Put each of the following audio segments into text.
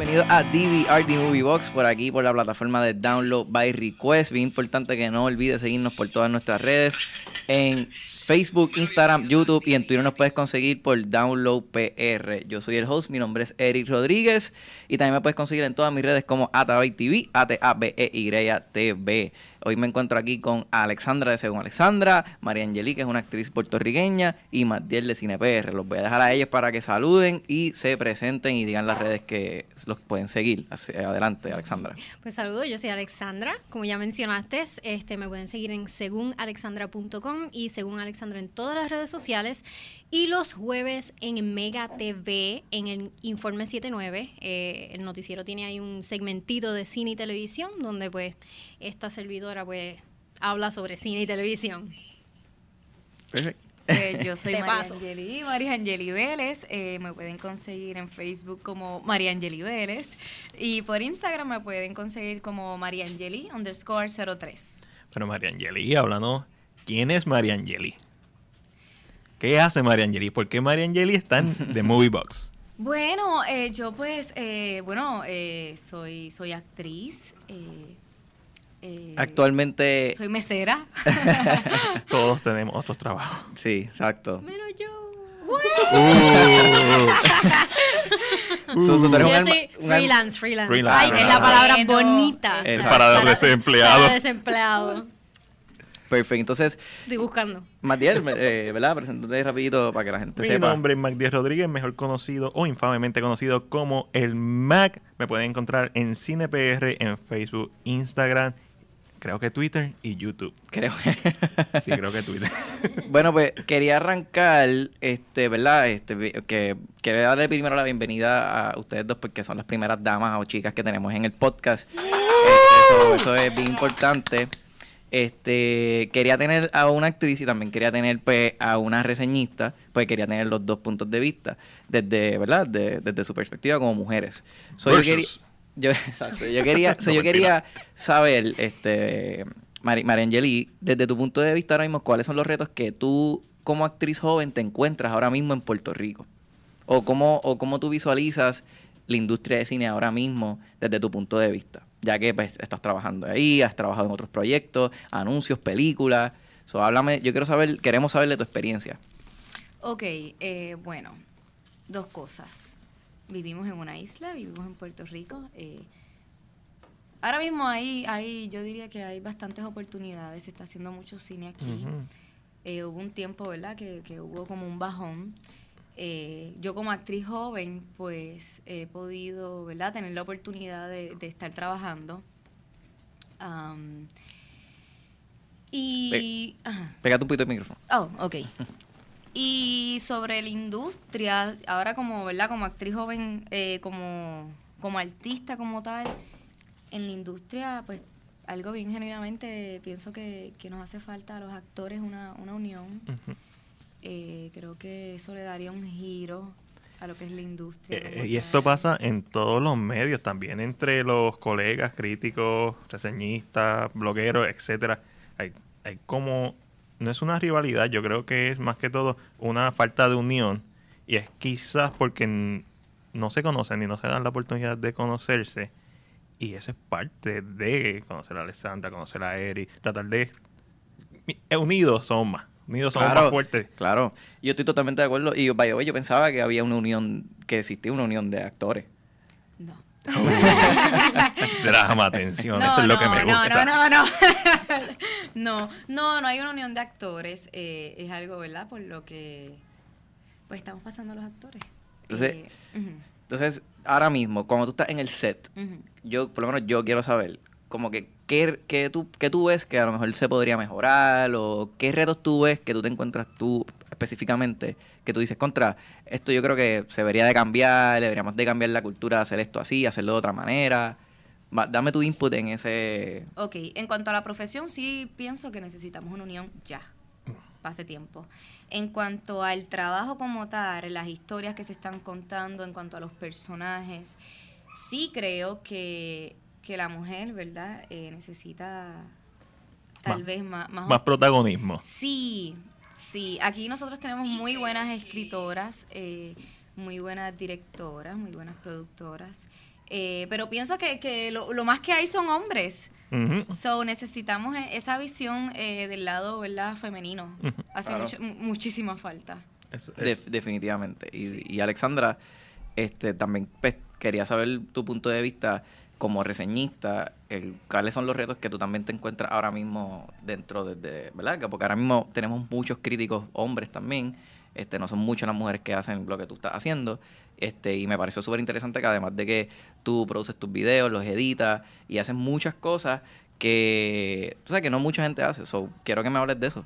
bienvenidos a DVR The Movie Box por aquí por la plataforma de Download by Request. Bien importante que no olvides seguirnos por todas nuestras redes en Facebook, Instagram, YouTube y en Twitter nos puedes conseguir por Download PR. Yo soy el host, mi nombre es Eric Rodríguez y también me puedes conseguir en todas mis redes como Atabay TV, A T A B E Y T V. Hoy me encuentro aquí con Alexandra de Según Alexandra, María Angeli, que es una actriz puertorriqueña, y Matiel de CinePR. Los voy a dejar a ellos para que saluden y se presenten y digan las redes que los pueden seguir. Adelante, Alexandra. Pues saludo, yo soy Alexandra. Como ya mencionaste, este, me pueden seguir en segúnalexandra.com y según Alexandra en todas las redes sociales. Y los jueves en Mega TV, en el Informe 79, eh, el noticiero tiene ahí un segmentito de cine y televisión, donde pues esta servidora pues habla sobre cine y televisión. Perfecto. Eh, yo soy María Angeli, María Angeli Vélez. Eh, me pueden conseguir en Facebook como María Angeli Vélez. Y por Instagram me pueden conseguir como María Angeli underscore 03. Bueno, María Angeli, hablando, ¿quién es María Angeli? ¿Qué hace María Angeli? ¿Por qué María Angeli está en The Movie Box? Bueno, eh, yo pues, eh, bueno, eh, soy, soy actriz. Actualmente... Soy mesera. Todos tenemos otros trabajos. Sí, exacto. Menos yo. Uh. yo soy freelance, freelance, Ay, es la palabra bonita. Para los desempleados. Para desempleado. Perfecto, entonces... Estoy buscando. Matiel, eh, ¿verdad? Preséntate rapidito para que la gente sepa. Mi nombre es Magdiel Rodríguez, mejor conocido o infamemente conocido como el Mac. Me pueden encontrar en CinePR, en Facebook, Instagram, creo que Twitter y YouTube. Creo que... sí, creo que Twitter. bueno, pues quería arrancar, este, ¿verdad? Este, que quería darle primero la bienvenida a ustedes dos porque son las primeras damas o chicas que tenemos en el podcast. Este, eso es bien importante. Este, quería tener a una actriz y también quería tener pues, a una reseñista, pues quería tener los dos puntos de vista, desde, ¿verdad? desde su perspectiva como mujeres. yo quería, yo, yo quería, yo quería saber, este, María Angeli, desde tu punto de vista ahora mismo, ¿cuáles son los retos que tú como actriz joven te encuentras ahora mismo en Puerto Rico? O cómo, o cómo tú visualizas la industria de cine ahora mismo desde tu punto de vista ya que pues, estás trabajando ahí, has trabajado en otros proyectos, anuncios, películas. So, háblame, yo quiero saber, queremos saber de tu experiencia. Ok, eh, bueno, dos cosas. Vivimos en una isla, vivimos en Puerto Rico. Eh, ahora mismo hay, hay, yo diría que hay bastantes oportunidades, se está haciendo mucho cine aquí. Eh, hubo un tiempo, ¿verdad?, que, que hubo como un bajón. Eh, yo como actriz joven, pues he podido, ¿verdad?, tener la oportunidad de, estar trabajando. y... Pégate un poquito el micrófono. Oh, ok. y sobre la industria, ahora como, ¿verdad?, como actriz joven, eh, como, como artista como tal, en la industria, pues algo bien genuinamente pienso que, nos hace falta a los actores una, una unión. Eh, creo que eso le daría un giro a lo que es la industria. Eh, y esto pasa en todos los medios, también entre los colegas, críticos, reseñistas, blogueros, etcétera. Hay, hay como, no es una rivalidad, yo creo que es más que todo una falta de unión. Y es quizás porque no se conocen y no se dan la oportunidad de conocerse. Y eso es parte de conocer a Alessandra, conocer a Eri, tratar de... Unidos somos más. Unidos somos más fuertes. Claro, yo estoy totalmente de acuerdo. Y yo, yo pensaba que había una unión, que existía una unión de actores. No. Drama, atención, eso es lo que me gusta. No, no, no, no. no, no, no hay una unión de actores. Eh, es algo, ¿verdad? Por lo que pues estamos pasando los actores. Entonces, eh, entonces, ahora mismo, cuando tú estás en el set, yo, por lo menos yo quiero saber, como que ¿qué, tú, ¿qué tú ves que a lo mejor se podría mejorar? ¿O qué retos tú ves que tú te encuentras tú específicamente? Que tú dices, contra, esto yo creo que se debería de cambiar, deberíamos de cambiar la cultura hacer esto así, hacerlo de otra manera. dame tu input en ese... Ok, en cuanto a la profesión, sí pienso que necesitamos una unión ya, pase tiempo. En cuanto al trabajo como tal, las historias que se están contando, en cuanto a los personajes, sí creo que que la mujer, ¿verdad? Eh, necesita tal vez más, más, protagonismo. Sí, sí. Aquí nosotros tenemos muy buenas escritoras, eh, muy buenas directoras, muy buenas productoras. Eh, pero pienso que, que lo, lo más que hay son hombres. Ujú. So, necesitamos e- esa visión eh, del lado ¿verdad? femenino. Hace Claro. mucho- mu- muchísima falta. Eso- De- eso. definitivamente. Y, Sí. y Alexandra, este, también pues, quería saber tu punto de vista como reseñista, cuáles son los retos que tú también te encuentras ahora mismo dentro de, de- ¿verdad? Que Porque ahora mismo tenemos muchos críticos hombres también, este, no son muchas las mujeres que hacen lo que tú estás haciendo, este, y me pareció súper interesante que además de que tú produces tus videos, los editas y haces muchas cosas que, sabes, que no mucha gente hace, so, quiero que me hables de eso.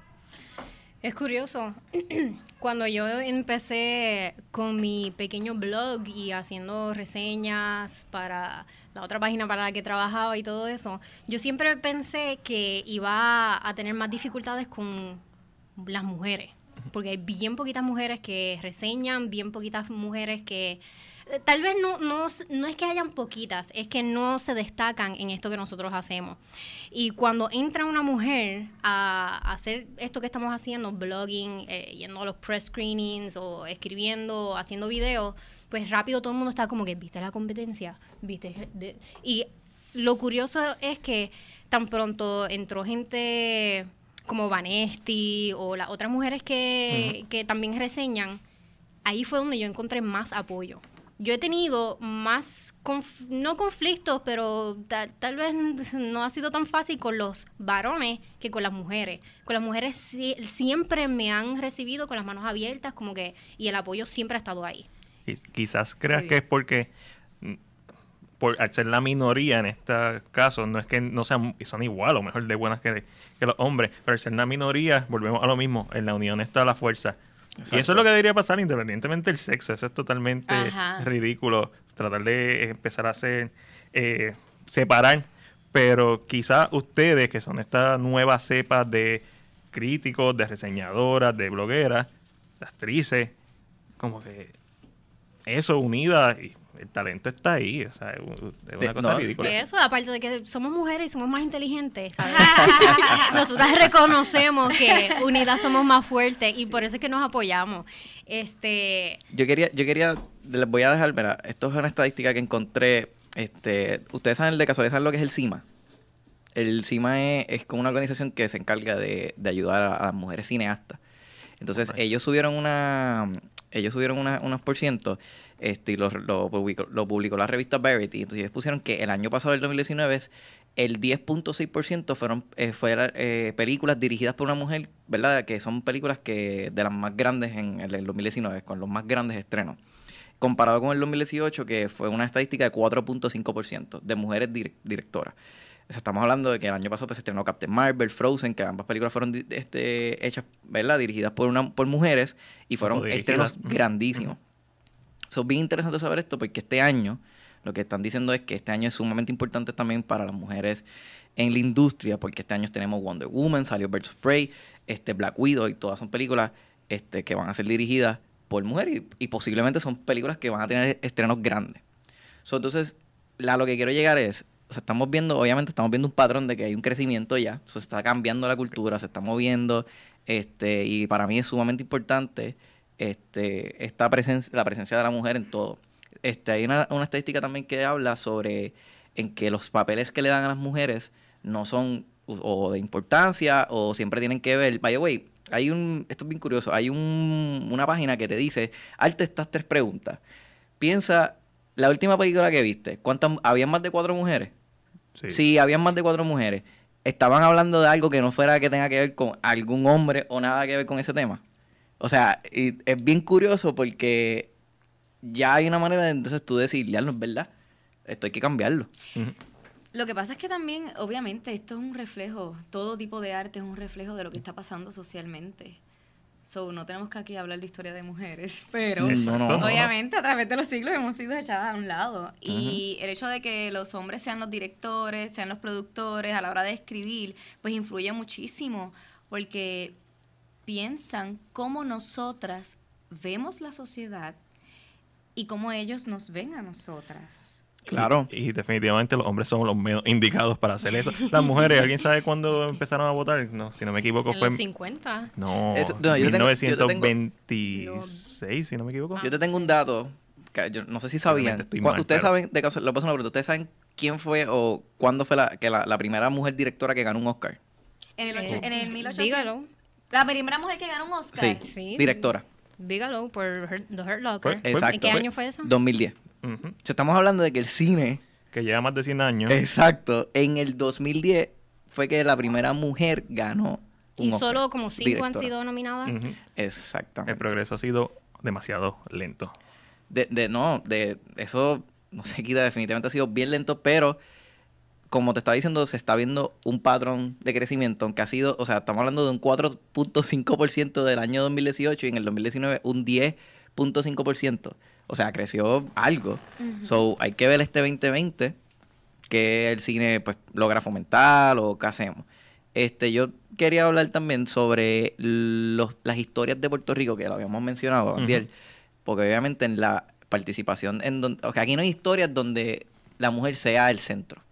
Es curioso. Cuando yo empecé con mi pequeño blog y haciendo reseñas para la otra página para la que trabajaba y todo eso, yo siempre pensé que iba a tener más dificultades con las mujeres. Porque hay bien poquitas mujeres que reseñan, bien poquitas mujeres que... eh, Tal vez no, no, no es que hayan poquitas, es que no se destacan en esto que nosotros hacemos. Y cuando entra una mujer a, a hacer esto que estamos haciendo, blogging, eh, yendo a los press screenings o escribiendo, haciendo videos, pues rápido todo el mundo está como que, ¿viste la competencia? ¿Viste? De-?" Y lo curioso es que tan pronto entró gente como Vanesti o las otras mujeres que, que también reseñan, ahí fue donde yo encontré más apoyo. Yo he tenido más, conf- no conflictos, pero ta- tal vez no ha sido tan fácil con los varones que con las mujeres. Con las mujeres siempre me han recibido con las manos abiertas, como que, y el apoyo siempre ha estado ahí. Quiz- Quizás creas Sí. que es porque mm, por al ser la minoría en este caso, no es que no sean son igual o mejor de buenas que, que los hombres, pero al ser la minoría, volvemos a lo mismo, en la unión está la fuerza. Y eso es lo que debería pasar independientemente del sexo, eso es totalmente Ajá. ridículo, tratar de empezar a hacer, eh, separar, pero quizás ustedes que son esta nueva cepa de críticos, de reseñadoras, de blogueras, de actrices, como que eso unida y el talento está ahí, o sea, es un- es una Eh, cosa no, ridícula. Eso, aparte de que somos mujeres y somos más inteligentes, ¿sabes? Nosotras reconocemos que unidas somos más fuertes y por eso es que nos apoyamos. Este, Yo quería, yo quería, les voy a dejar, mira, esto es una estadística que encontré, este, ustedes saben de casualidad saben lo que es el CIMA. El CIMA es, es como una organización que se encarga de, de ayudar a, a las mujeres cineastas. Entonces, Nice. ellos subieron una, ellos subieron unos por ciento, este, lo, publicó, la revista Verity. Entonces, ellos pusieron que el año pasado, el 2019, es el 10.6% fueron eh, eh, películas dirigidas por una mujer, ¿verdad? Que son películas que de las más grandes en el, el 2019, con los más grandes estrenos. Comparado con el 2018, que fue una estadística de 4.5% de mujeres direc- directoras. Estamos hablando de que el año pasado pues, se estrenó Captain Marvel, Frozen, que ambas películas fueron este, hechas, ¿verdad? Dirigidas por, una, por mujeres y fueron estrenos grandísimos. So, es bien interesante saber esto porque este año, lo que están diciendo es que este año es sumamente importante también para las mujeres en la industria, porque este año tenemos Wonder Woman, salió Birds of Prey, este, Black Widow, y todas son películas este, que van a ser dirigidas por mujeres y, y posiblemente son películas que van a tener estrenos grandes. So, entonces, la, lo que quiero llegar es, o sea, estamos viendo, obviamente estamos viendo un patrón de que hay un crecimiento ya, se está cambiando la cultura, se está moviendo, este, y para mí es sumamente importante este, esta presencia, la presencia de la mujer en todo. Este, hay una, una estadística también que habla sobre en que los papeles que le dan a las mujeres no son o de importancia o siempre tienen que ver. By the way, hay un, esto es bien curioso, hay un, una página que te dice, arte estas tres preguntas. Piensa, la última película que viste, ¿cuántas, ¿habían más de cuatro mujeres? Sí. Sí, habían más de cuatro mujeres. ¿Estaban hablando de algo que no fuera que tenga que ver con algún hombre o nada que ver con ese tema? O sea, y es bien curioso porque ya hay una manera de entonces tú decir, ya no es verdad. Esto hay que cambiarlo. Lo que pasa es que también, obviamente, esto es un reflejo, todo tipo de arte es un reflejo de lo que está pasando socialmente. So, no tenemos que aquí hablar de historia de mujeres, pero No, no, no. obviamente a través de los siglos hemos sido echadas a un lado. Y el hecho de que los hombres sean los directores, sean los productores a la hora de escribir, pues influye muchísimo, porque piensan cómo nosotras vemos la sociedad y cómo ellos nos ven a nosotras. Claro. Y, y definitivamente los hombres son los menos indicados para hacer eso. Las mujeres, ¿alguien sabe cuándo empezaron a votar? No, si no me equivoco en fue los en 50. no, Eso- no, yo tengo- yo tengo- 1926, si no me equivoco. Yo te tengo un dato que yo no sé si sabían. Mal, ustedes pero- saben, de caso, le paso una pregunta, ¿ustedes saben quién fue o cuándo fue la, que la, la primera mujer directora que ganó un Oscar? En el, ocho- Eh, en el 1800. Bigelow. La primera mujer que ganó un Oscar. Sí, Sí. directora. Bigelow por The Hurt Locker. Exacto. ¿En qué año fue eso? 2010. O sea, estamos hablando de que el cine, Que lleva más de 100 años. exacto, en el 2010 fue que la primera mujer ganó un Y Oscar. solo como cinco han sido nominadas. El Exactamente. progreso ha sido demasiado lento. De, de- no, de eso no se quita, definitivamente ha sido bien lento, pero como te estaba diciendo, se está viendo un patrón de crecimiento, aunque ha sido, o sea, estamos hablando de un 4.5% del año 2018 y en el 2019 un 10.5%. O sea, creció algo. So, hay que ver este 2020 que el cine pues logra fomentar o qué hacemos. Este, yo quería hablar también sobre los, las historias de Puerto Rico, que lo habíamos mencionado, porque obviamente en la participación, en donde, o sea, aquí no hay historias donde la mujer sea el centro.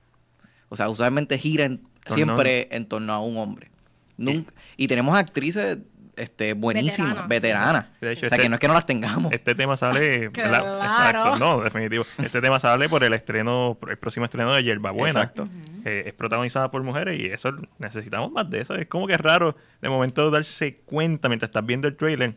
O sea, usualmente gira en- siempre en torno a un hombre. Nunca, y tenemos actrices este, buenísimas, Veteranas. veteranas. De hecho, o sea, este- que no es que no las tengamos. Este tema sale. Claro. Exacto, no, definitivo. Este tema sale por el estreno, por el próximo estreno de Yerba Buena. Exacto. que es protagonizada por mujeres y eso necesitamos más de eso. Es como que es raro de momento darse cuenta mientras estás viendo el trailer.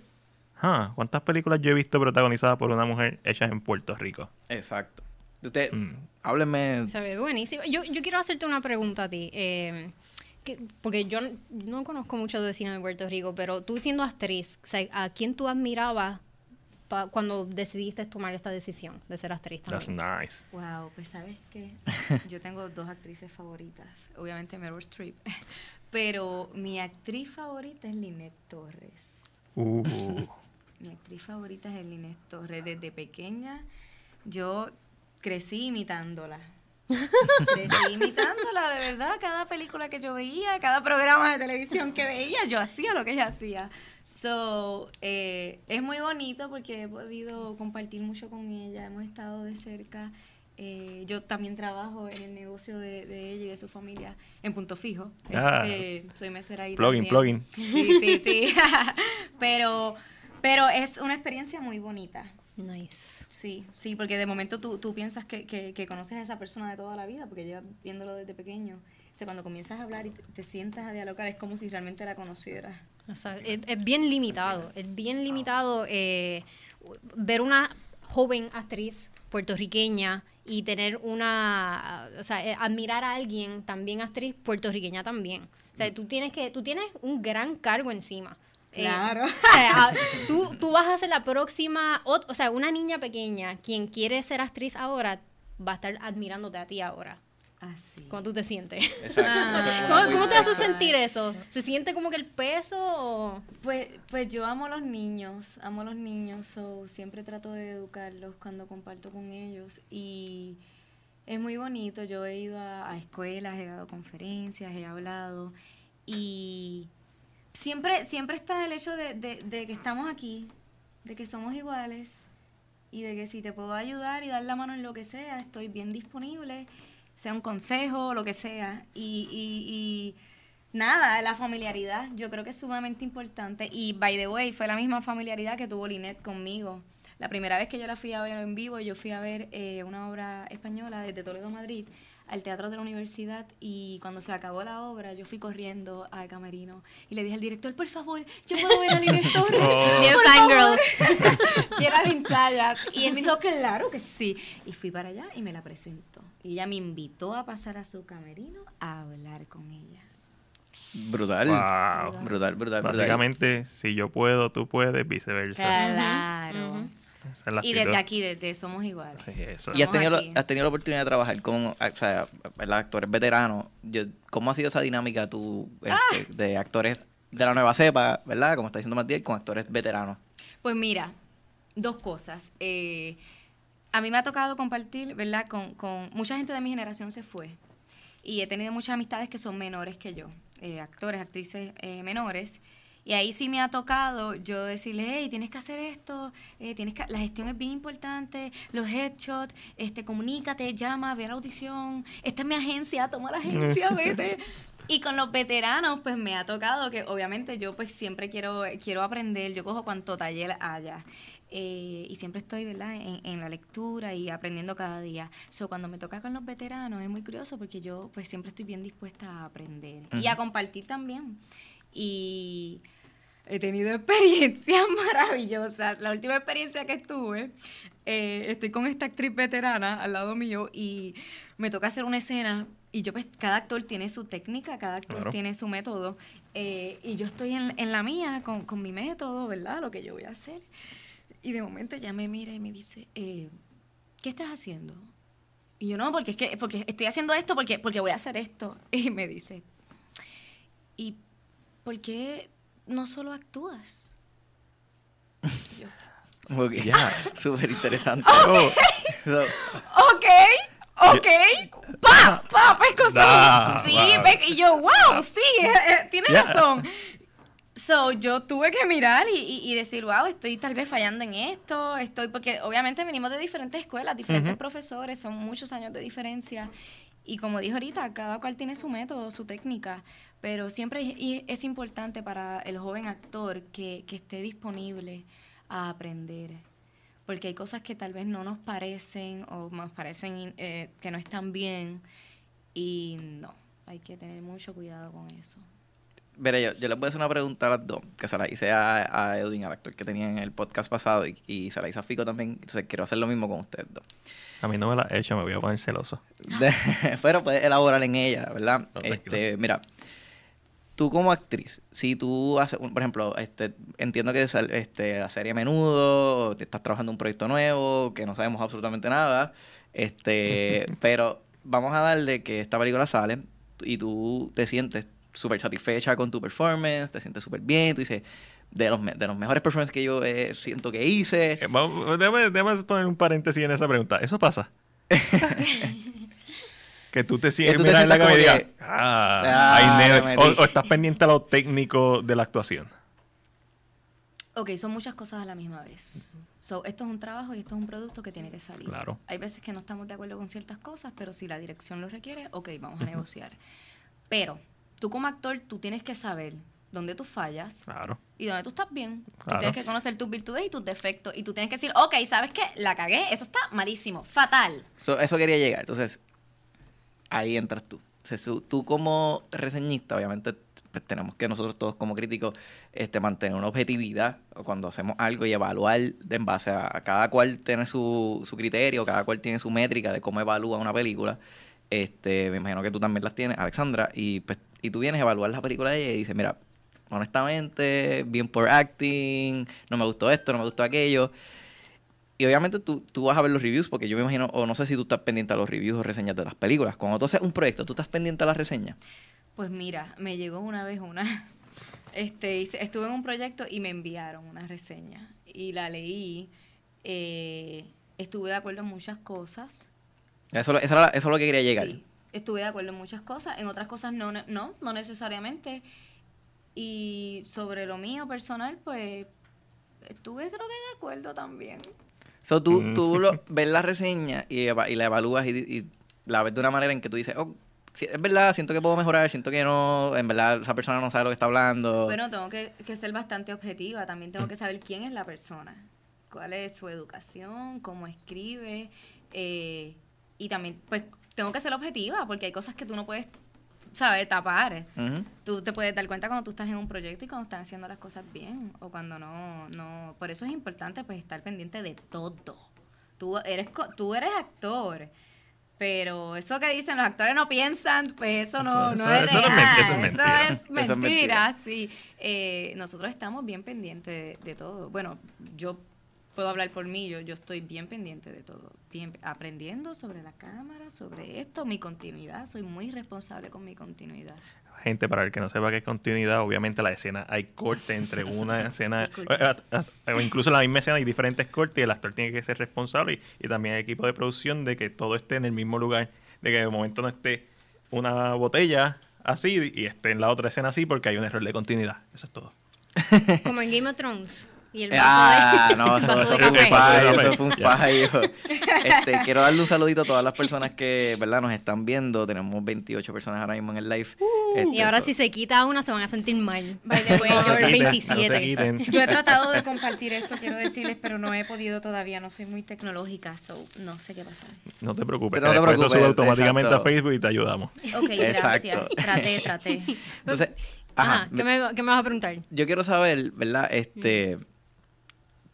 Ah, ¿cuántas películas yo he visto protagonizadas por una mujer hechas en Puerto Rico? Exacto. Usted, Mm. hábleme. Se ve buenísimo. Yo, yo quiero hacerte una pregunta a ti. eh, que- porque yo no conozco mucho de cine de Puerto Rico, pero tú siendo actriz, o sea, ¿a quién tú admirabas pa- cuando decidiste tomar esta decisión de ser actriz That's también? nice. Wow, pues sabes que yo tengo dos actrices favoritas. Obviamente Meryl Streep. Pero mi actriz favorita es Lynette Torres. Uh, Mi actriz favorita es Lynette Torres. Desde pequeña yo crecí imitándola. Crecí imitándola, de verdad. Cada película que yo veía, cada programa de televisión que veía, yo hacía lo que ella hacía. So, eh, es muy bonito porque he podido compartir mucho con ella. Hemos estado de cerca. Eh, yo también trabajo en el negocio de, de ella y de su familia en Punto Fijo. Ah. Este, soy mesera ahí Plugin, plugin. Sí, sí, sí. pero, pero es una experiencia muy bonita. Nice. Sí, sí, porque de momento tú, tú piensas que, que, que conoces a esa persona de toda la vida, porque llevas viéndolo desde pequeño. O sea, cuando comienzas a hablar y te, te sientas a dialogar, es como si realmente la conocieras. O sea, es, es bien limitado, es bien limitado eh, ver una joven actriz puertorriqueña y tener una, o sea, eh, admirar a alguien también actriz puertorriqueña también. O sea, tú tienes que, tú tienes un gran cargo encima. Eh, Claro. o sea, a- tú, tú vas a ser la próxima, o, o sea, una niña pequeña, quien quiere ser actriz ahora, va a estar admirándote a ti ahora. Así. ¿Cómo tú te sientes? Exacto. Ah. Eso es ¿Cómo, cómo te hace sentir eso? ¿Se siente como que el peso o...? Pues, pues yo amo a los niños, amo a los niños, so siempre trato de educarlos cuando comparto con ellos y es muy bonito. Yo he ido a, a escuelas, he dado conferencias, he hablado y siempre, siempre está el hecho de, que estamos aquí, de que somos iguales y de que si te puedo ayudar y dar la mano en lo que sea, estoy bien disponible, sea un consejo, lo que sea. Y nada, la familiaridad yo creo que es sumamente importante. Y by the way, fue la misma familiaridad que tuvo Linet conmigo. La primera vez que yo la fui a ver en vivo, yo fui a ver eh, una obra española desde Toledo, Madrid, al Teatro de la Universidad y cuando se acabó la obra yo fui corriendo al camerino y le dije al director, por favor, yo puedo ver a Linet Torres. Oh. Bien por fangirl. favor". y era Sayas. Y él me dijo, claro que sí. Y fui para allá y me la presentó. Y ella me invitó a pasar a su camerino a hablar con ella. Brutal. Wow. Brutal, brutal, brutal. Básicamente, si yo puedo, tú puedes, viceversa. Claro. Y desde aquí, desde Somos Iguales. Sí, eso. Y has tenido, aquí. has tenido la oportunidad de trabajar con o sea, actores veteranos. Yo, ¿Cómo ha sido esa dinámica tú, este, de actores de la nueva cepa, ¿verdad? Como está diciendo Matías, con actores veteranos. Pues mira, dos cosas. Eh, a mí me ha tocado compartir, ¿verdad? Con, con mucha gente de mi generación se fue. Y he tenido muchas amistades que son menores que yo, eh, actores, actrices eh, menores. Y ahí sí me ha tocado yo decirles, hey, tienes que hacer esto, eh, tienes que, la gestión es bien importante, los headshots, este, comunícate, llama, ve a la audición, esta es mi agencia, toma la agencia, vete. Y con los veteranos, pues me ha tocado que obviamente yo pues siempre quiero, quiero aprender, yo cojo cuanto taller haya. Eh, y siempre estoy, ¿verdad?, en, en, la lectura y aprendiendo cada día. So, cuando me toca con los veteranos es muy curioso porque yo pues siempre estoy bien dispuesta a aprender y a compartir también. Y he tenido experiencias maravillosas. La última experiencia que estuve, eh, estoy con esta actriz veterana al lado mío y me toca hacer una escena y yo pues cada actor tiene su técnica, cada actor tiene su método eh, y yo estoy en, en la mía con, con, mi método, ¿verdad? Lo que yo voy a hacer. Y de momento ella me mira y me dice, eh, ¿qué estás haciendo? Y yo no, porque es que porque estoy haciendo esto porque, porque voy a hacer esto. Y me dice, ¿y por qué no solo actúas? Yo, Ok, súper interesante. Ok, So, ok, ok, pa, pa, pesco Da, sí, wow. pe- y yo, wow, sí, eh, eh, tienes Yeah. razón. So, yo tuve que mirar y, y- y decir, wow, estoy tal vez fallando en esto, estoy, porque obviamente venimos de diferentes escuelas, diferentes profesores, son muchos años de diferencia. Y como dije ahorita, cada cual tiene su método, su técnica, pero siempre es, importante para el joven actor que, esté disponible a aprender. Porque hay cosas que tal vez no nos parecen o nos parecen eh, que no están bien y no, hay que tener mucho cuidado con eso. Mira, yo, yo les voy a hacer una pregunta a las dos, que se la hice a, a Edwin, al actor que tenía en el podcast pasado, y, y se la hice a Fico también. Entonces quiero hacer lo mismo con ustedes dos. A mí no me la he hecho, me voy a poner celoso. Pero puedes elaborar en ella, ¿verdad? No, este, mira, tú como actriz, si tú haces, por ejemplo, este, entiendo que este, la serie a menudo, te estás trabajando en un proyecto nuevo, que no sabemos absolutamente nada, este, pero vamos a darle que esta película sale y tú te sientes súper satisfecha con tu performance, te sientes súper bien, tú dices, de los, de los mejores performances que yo eh, siento que hice, Eh, vamos- déjame, déjame poner un paréntesis en esa pregunta. ¿Eso pasa? que tú te sientes en la cama y digas, ah, "Ah, ay, nene", me o, estás pendiente a lo técnico de la actuación. Ok, son muchas cosas a la misma vez. So, esto es un trabajo y esto es un producto que tiene que salir. Claro. Hay veces que no estamos de acuerdo con ciertas cosas, pero si la dirección lo requiere, ok, vamos a negociar. Pero tú como actor, tú tienes que saber dónde tú fallas Claro. y dónde tú estás bien. Tú tienes que conocer tus virtudes y tus defectos. Y tú tienes que decir, ok, ¿sabes qué? La cagué, eso está malísimo, fatal. So, eso quería llegar. Entonces, ahí entras tú. Entonces, tú, tú como reseñista, obviamente, pues, tenemos que nosotros todos como críticos este, mantener una objetividad cuando hacemos algo y evaluar de- en base a, a cada cual tiene su, su criterio, cada cual tiene su métrica de cómo evalúa una película. Este, me imagino que tú también las tienes, Alexandra, y, pues, y tú vienes a evaluar la película de ella y dices, mira, honestamente, bien por acting, no me gustó esto, no me gustó aquello. Y obviamente tú, tú vas a ver los reviews, porque yo me imagino, o no sé si tú estás pendiente a los reviews o reseñas de las películas. Cuando tú haces un proyecto, ¿tú estás pendiente a las reseñas? Pues mira, me llegó una vez una, este, hice- estuve en un proyecto y me enviaron una reseña y la leí, eh, estuve de acuerdo en muchas cosas. Eso, eso, eso es lo que quería llegar. Sí, estuve de acuerdo en muchas cosas, en otras cosas no, no, no necesariamente. Y sobre lo mío personal, pues estuve creo que de acuerdo también. So, tú, Mm. tú lo- ves la reseña y, eva- y la evalúas y, y la ves de una manera en que tú dices, oh, sí, es verdad, siento que puedo mejorar, siento que no, en verdad esa persona no sabe lo que está hablando. Bueno, tengo que, que ser bastante objetiva, también tengo que saber quién es la persona, cuál es su educación, cómo escribe, eh, y también, pues, tengo que ser objetiva, porque hay cosas que tú no puedes, ¿sabes?, tapar. Ujú. Tú te puedes dar cuenta cuando tú estás en un proyecto y cuando están haciendo las cosas bien, o cuando no, no, por eso es importante, pues, estar pendiente de todo. Tú eres, co- tú eres actor, pero eso que dicen los actores no piensan, pues eso no, Eso- no eso- es eso es real. eso es mentira. es Eso es mentira. mentira, sí. Eh, nosotros estamos bien pendientes de, de todo. Bueno, yo puedo hablar por mí, yo, yo estoy bien pendiente de todo. Bien, aprendiendo sobre la cámara, sobre esto, mi continuidad. Soy muy responsable con mi continuidad. Gente, para el que no sepa qué es continuidad, obviamente la escena hay corte entre una escena, o, o- o incluso en la misma escena hay diferentes cortes y el actor tiene que ser responsable y, y también el equipo de producción de que todo esté en el mismo lugar, de que de momento no esté una botella así y esté en la otra escena así porque hay un error de continuidad. Eso es todo. Como en Game of Thrones. Y el vaso Ah, de, no, el eso, vaso eso de fue un fallo, eso fue un fallo. Este, quiero darle un saludito a todas las personas que, ¿verdad? Nos están viendo. Tenemos 28 personas ahora mismo en el live. Este, Y ahora si se quita una se van a sentir mal. By the way, No se yo- quiten, no se 27. quiten. Yo he tratado de compartir esto, quiero decirles, pero no he podido todavía. No soy muy tecnológica, so no sé qué pasó. No te preocupes. No te después eso sube automáticamente exacto. a Facebook y te ayudamos. Ok, Exacto. gracias. Traté, traté. Entonces, Ajá, ajá, ¿qué, me, qué me vas a preguntar? yo quiero saber, ¿verdad? Este,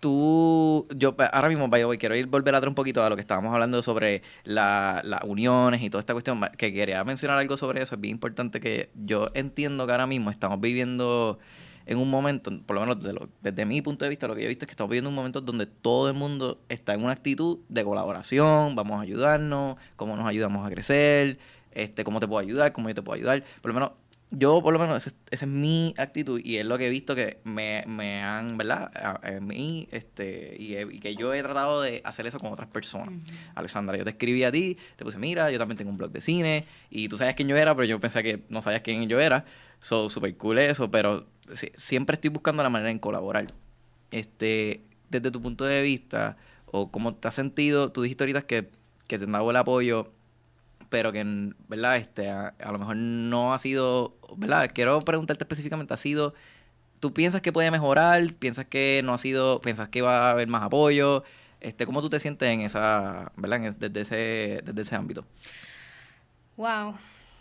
tú, yo ahora mismo, by the quiero ir volver atrás un poquito a lo que estábamos hablando sobre la- las uniones y toda esta cuestión, que quería mencionar algo sobre eso, es bien importante que yo entiendo que ahora mismo estamos viviendo en un momento, por lo menos de lo- desde mi punto de vista, lo que yo he visto es que estamos viviendo un momento donde todo el mundo está en una actitud de colaboración, vamos a ayudarnos, cómo nos ayudamos a crecer, este, cómo te puedo ayudar, cómo yo te puedo ayudar, por lo menos yo por lo menos esa es mi actitud y es lo que he visto que me, me han, ¿verdad? A, a mí, este, y, he- y que yo he tratado de hacer eso con otras personas. Alexandra, yo te escribí a ti, te puse, mira, yo también tengo un blog de cine y tú sabías quién yo era, pero yo pensé que no sabías quién yo era. So, super cool eso, pero siempre estoy buscando la manera en colaborar. Este, desde tu punto de vista, o cómo te has sentido, tú dijiste ahorita que, que te han dado el apoyo pero que, ¿verdad? Este, a, lo mejor no ha sido, ¿verdad? Quiero preguntarte específicamente, ¿ha sido, tú piensas que puede mejorar? ¿Piensas que no ha sido, piensas que va a haber más apoyo? Este, ¿Cómo tú te sientes en esa, ¿verdad? En es- desde, ese, desde ese ámbito. Wow.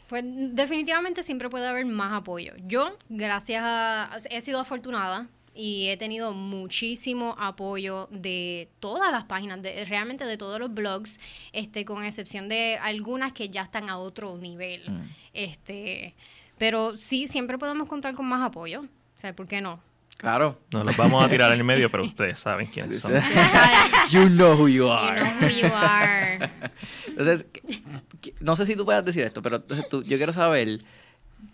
Pues definitivamente siempre puede haber más apoyo. Yo, gracias a... He sido afortunada y he tenido muchísimo apoyo de todas las páginas, de, realmente de todos los blogs, este, con excepción de algunas que ya están a otro nivel. Mm. Este, pero sí, siempre podemos contar con más apoyo. O sea, ¿por qué no? Claro. Nos los vamos a tirar en el medio, pero ustedes saben quiénes son. you know who you You are. know who you are. Entonces, no sé si tú puedas decir esto, pero entonces tú, yo quiero saber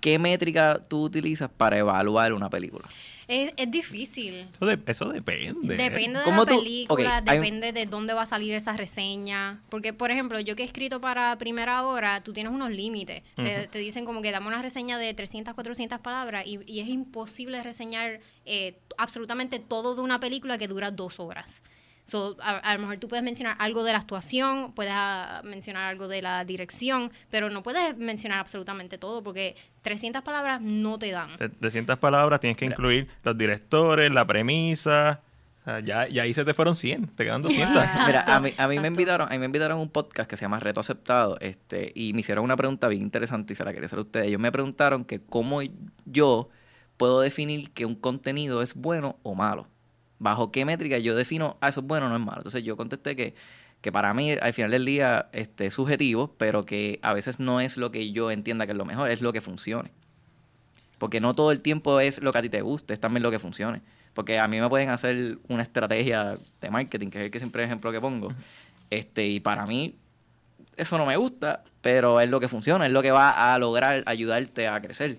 qué métrica tú utilizas para evaluar una película. Es, es difícil. Eso, de- eso depende. Depende de ¿Cómo la tú- película, depende de dónde va a salir esa reseña. Porque, por ejemplo, yo que he escrito para primera hora, tú tienes unos límites. te, te dicen como que dame una reseña de 300, 400 palabras y, y es imposible reseñar eh, absolutamente todo de una película que dura dos horas. So, a, a lo mejor tú puedes mencionar algo de la actuación, puedes ah, mencionar algo de la dirección, pero no puedes mencionar absolutamente todo porque 300 palabras no te dan. De, de cientas palabras tienes que incluir los directores, la premisa. O sea, ya, y ahí se te fueron 100, te quedan 200. Exacto, Mira, a mí, a mí me invitaron, a mí me invitaron a un podcast que se llama Reto Aceptado, este, y me hicieron una pregunta bien interesante y se la quería hacer a ustedes. Ellos me preguntaron que cómo yo puedo definir que un contenido es bueno o malo. Bajo qué métrica yo defino, ah, eso es bueno o no es malo. Entonces yo contesté que, que para mí al final del día este, es subjetivo, pero que a veces no es lo que yo entienda que es lo mejor, es lo que funcione. Porque no todo el tiempo es lo que a ti te guste, es también lo que funcione. Porque a mí me pueden hacer una estrategia de marketing, que es el que siempre ejemplo que pongo. Este, y para mí, eso no me gusta, pero es lo que funciona, es lo que va a lograr ayudarte a crecer.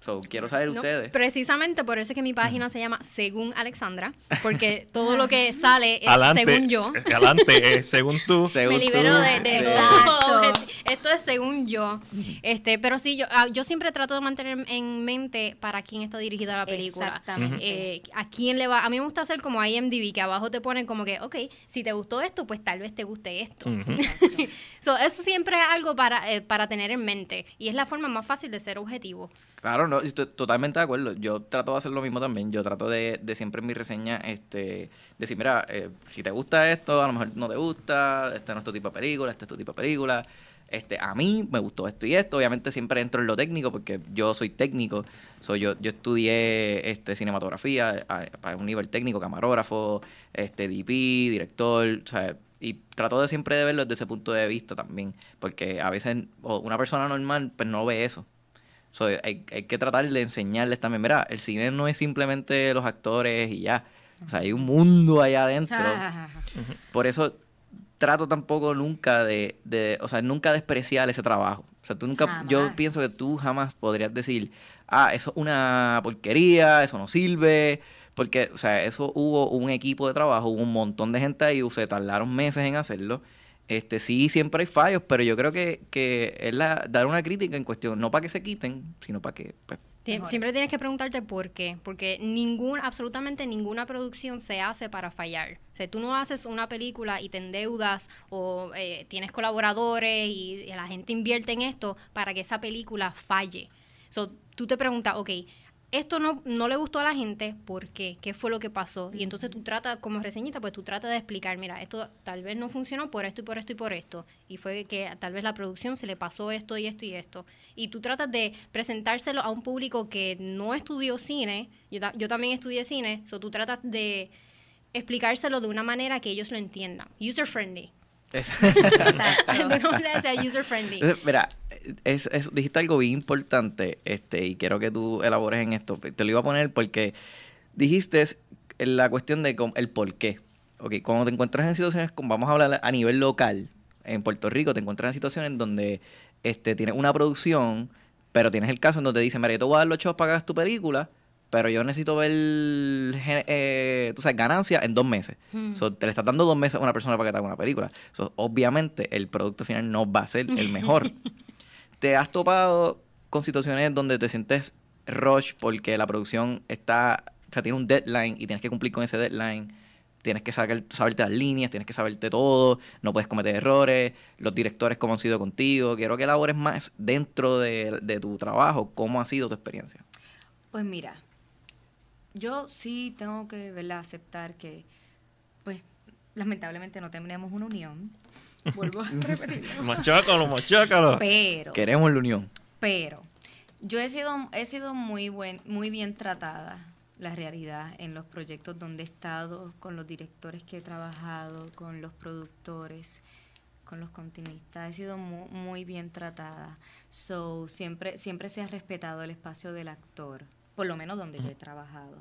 So, quiero saber No, ustedes. Precisamente por eso es que mi página se llama Según Alexandra, porque todo lo que sale es Adelante, según yo. eh, adelante, eh, según tú. Según Me libero tú, de, de. Exacto. Esto es según yo. Este, pero sí, yo, ah, yo siempre trato de mantener en mente para quién está dirigida la película. Exactamente. Eh, a quién le va. A mí me gusta hacer como IMDb, que abajo te ponen como que, ok, si te gustó esto, pues tal vez te guste esto. So, eso siempre es algo para, eh, para tener en mente. Y es la forma más fácil de ser objetivo. Claro, no, estoy totalmente de acuerdo. Yo trato de hacer lo mismo también. Yo trato de, de siempre en mi reseña este, decir, mira, eh, si te gusta esto, a lo mejor no te gusta, este no es tu tipo de película, este es tu tipo de película. Este, a mí me gustó esto y esto. Obviamente siempre entro en lo técnico porque yo soy técnico. Soy yo, yo estudié este, cinematografía a, a un nivel técnico, camarógrafo, este, DP, director, sea, y trato de siempre de verlo desde ese punto de vista también. Porque a veces una persona normal pues no ve eso. So, hay, hay que tratar de enseñarles también, mira, el cine no es simplemente los actores y ya. O sea, hay un mundo allá adentro. Por eso trato tampoco nunca de, de, o sea, nunca despreciar ese trabajo. O sea, tú nunca, yo pienso que tú jamás podrías decir, ah, eso es una porquería, eso no sirve, porque, o sea, eso hubo un equipo de trabajo, hubo un montón de gente ahí, se tardaron meses en hacerlo. Este, sí, siempre hay fallos, pero yo creo que, que es la, dar una crítica en cuestión, no para que se quiten, sino para que, pues, Mejor. Siempre tienes que preguntarte por qué, porque ningún, absolutamente ninguna producción se hace para fallar. O sea, tú no haces una película y te endeudas o eh, tienes colaboradores y, y la gente invierte en esto para que esa película falle. So, tú te preguntas, ok, esto no, no le gustó a la gente, ¿por qué? ¿Qué fue lo que pasó? Y entonces tú tratas, como reseñita, pues tú tratas de explicar, mira, esto tal vez no funcionó por esto y por esto y por esto. Y fue que tal vez la producción se le pasó esto y esto y esto. Y tú tratas de presentárselo a un público que no estudió cine, yo, ta- yo también estudié cine, so tú tratas de explicárselo de una manera que ellos lo entiendan. User friendly. Es- O sea, de una manera que sea user friendly. Mira, es, es- dijiste algo bien importante este, y quiero que tú elabores en esto. Te lo iba a poner porque dijiste la cuestión de el por qué. Ok, cuando te encuentras en situaciones, vamos a hablar a nivel local, en Puerto Rico, te encuentras en situaciones donde este, tienes una producción, pero tienes el caso en donde te dicen, mira, yo te voy a dar los chavos para que hagas tu película, pero yo necesito ver gen- eh, tú sabes, ganancias en dos meses. Hmm. So, te le estás dando dos meses a una persona para que te haga una película. So, obviamente, el producto final no va a ser el mejor. ¿Te has topado con situaciones donde te sientes rush porque la producción está, o sea, tiene un deadline y tienes que cumplir con ese deadline? Tienes que saber, saberte las líneas, tienes que saberte todo, no puedes cometer errores, los directores cómo han sido contigo. Quiero que elabores más dentro de, de tu trabajo, cómo ha sido tu experiencia. Pues mira, yo sí tengo que ¿verdad? aceptar que, pues, lamentablemente no tenemos una unión. Vuelvo a repetir. Machócalo, machócalo. Pero, Queremos la unión. pero, yo he sido, he sido muy, buen, muy bien tratada, la realidad, en los proyectos donde he estado, con los directores que he trabajado, con los productores, con los continuistas. He sido mu- muy, bien tratada. So, siempre, siempre se ha respetado el espacio del actor, por lo menos donde yo he trabajado.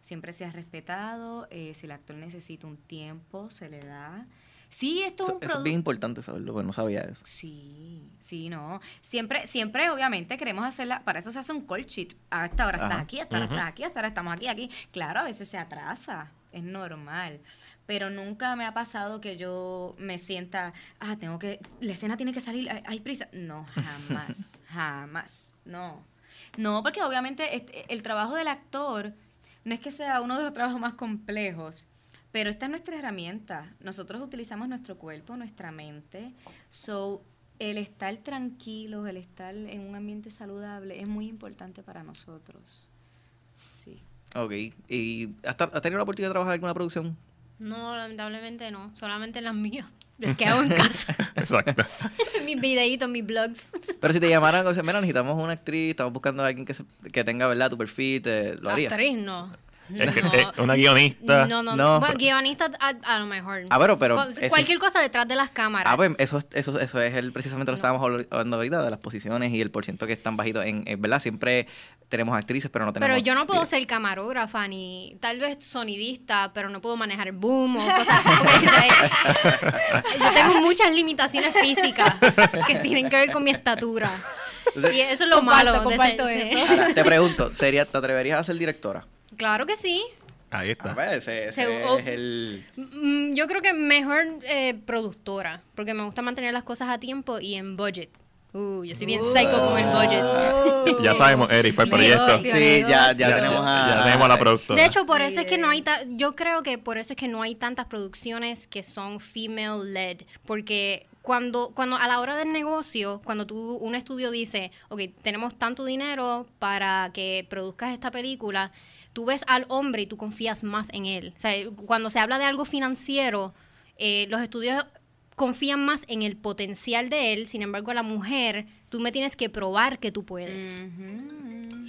Siempre se ha respetado, eh, si el actor necesita un tiempo, se le da. Sí, esto es un eso es producto. bien importante saberlo, porque no sabía eso. Sí, sí, no. Siempre, siempre, obviamente, queremos hacerla. Para eso se hace un call sheet. A esta hora estás aquí, a esta hora Ujú. estás aquí, a esta hora estamos aquí, aquí. Claro, a veces se atrasa. Es normal. Pero nunca me ha pasado que yo me sienta, ah, tengo que, la escena tiene que salir, hay, hay prisa. No, jamás, jamás, no. No, porque obviamente este- el trabajo del actor no es que sea uno de los trabajos más complejos, pero esta es nuestra herramienta. Nosotros utilizamos nuestro cuerpo, nuestra mente. So, el estar tranquilos, el estar en un ambiente saludable es muy importante para nosotros. Sí. Ok. ¿Y has, tenido la oportunidad de trabajar en alguna producción? No, lamentablemente no. Solamente las mías. Que hago en casa. Exacto. mis videitos, mis blogs. Pero si te llamaran, o sea, mira, necesitamos una actriz, estamos buscando a alguien que, se- que tenga, ¿verdad? Tu perfil, te, ¿lo harías? Actriz, no. Es que No. es una guionista. No, no, No, no. Bueno, guionista a, a lo mejor. Ah, pero- pero Co- Cualquier cosa detrás de las cámaras. Ah, pues eso, es- eso, eso es el, precisamente lo No. estábamos habl- hablando ahorita, de las posiciones y el porciento que están bajitos. En, en ¿Verdad? Siempre tenemos actrices, pero no tenemos... pero yo no puedo ser camarógrafa ni tal vez sonidista, pero no puedo manejar el boom o cosas ¿sabes? Yo tengo muchas limitaciones físicas que tienen que ver con mi estatura. Entonces, Y eso es lo Comparto, malo. de comparto ser- sí. eso. ahora, te pregunto, ¿sería, ¿te atreverías a ser directora? Claro que sí. Ahí está. Ah, pues, ese, ese Se- o- es el... Mm, Yo creo que mejor eh, productora, porque me gusta mantener las cosas a tiempo y en budget. Uh, yo soy bien psycho con el budget. Ya sabemos, Eric, para el proyecto. Negocio. Sí, ya, ya Ya- tenemos a... Ya tenemos a la productora. De hecho, por eso es que no hay ta- yo creo que por eso es que no hay tantas producciones que son female led, porque cuando cuando a la hora del negocio, cuando tú un estudio dice, ok, tenemos tanto dinero para que produzcas esta película, tú ves al hombre y tú confías más en él. O sea, cuando se habla de algo financiero, eh, los estudios confían más en el potencial de él, sin embargo, a la mujer, tú me tienes que probar que tú puedes. Ujú.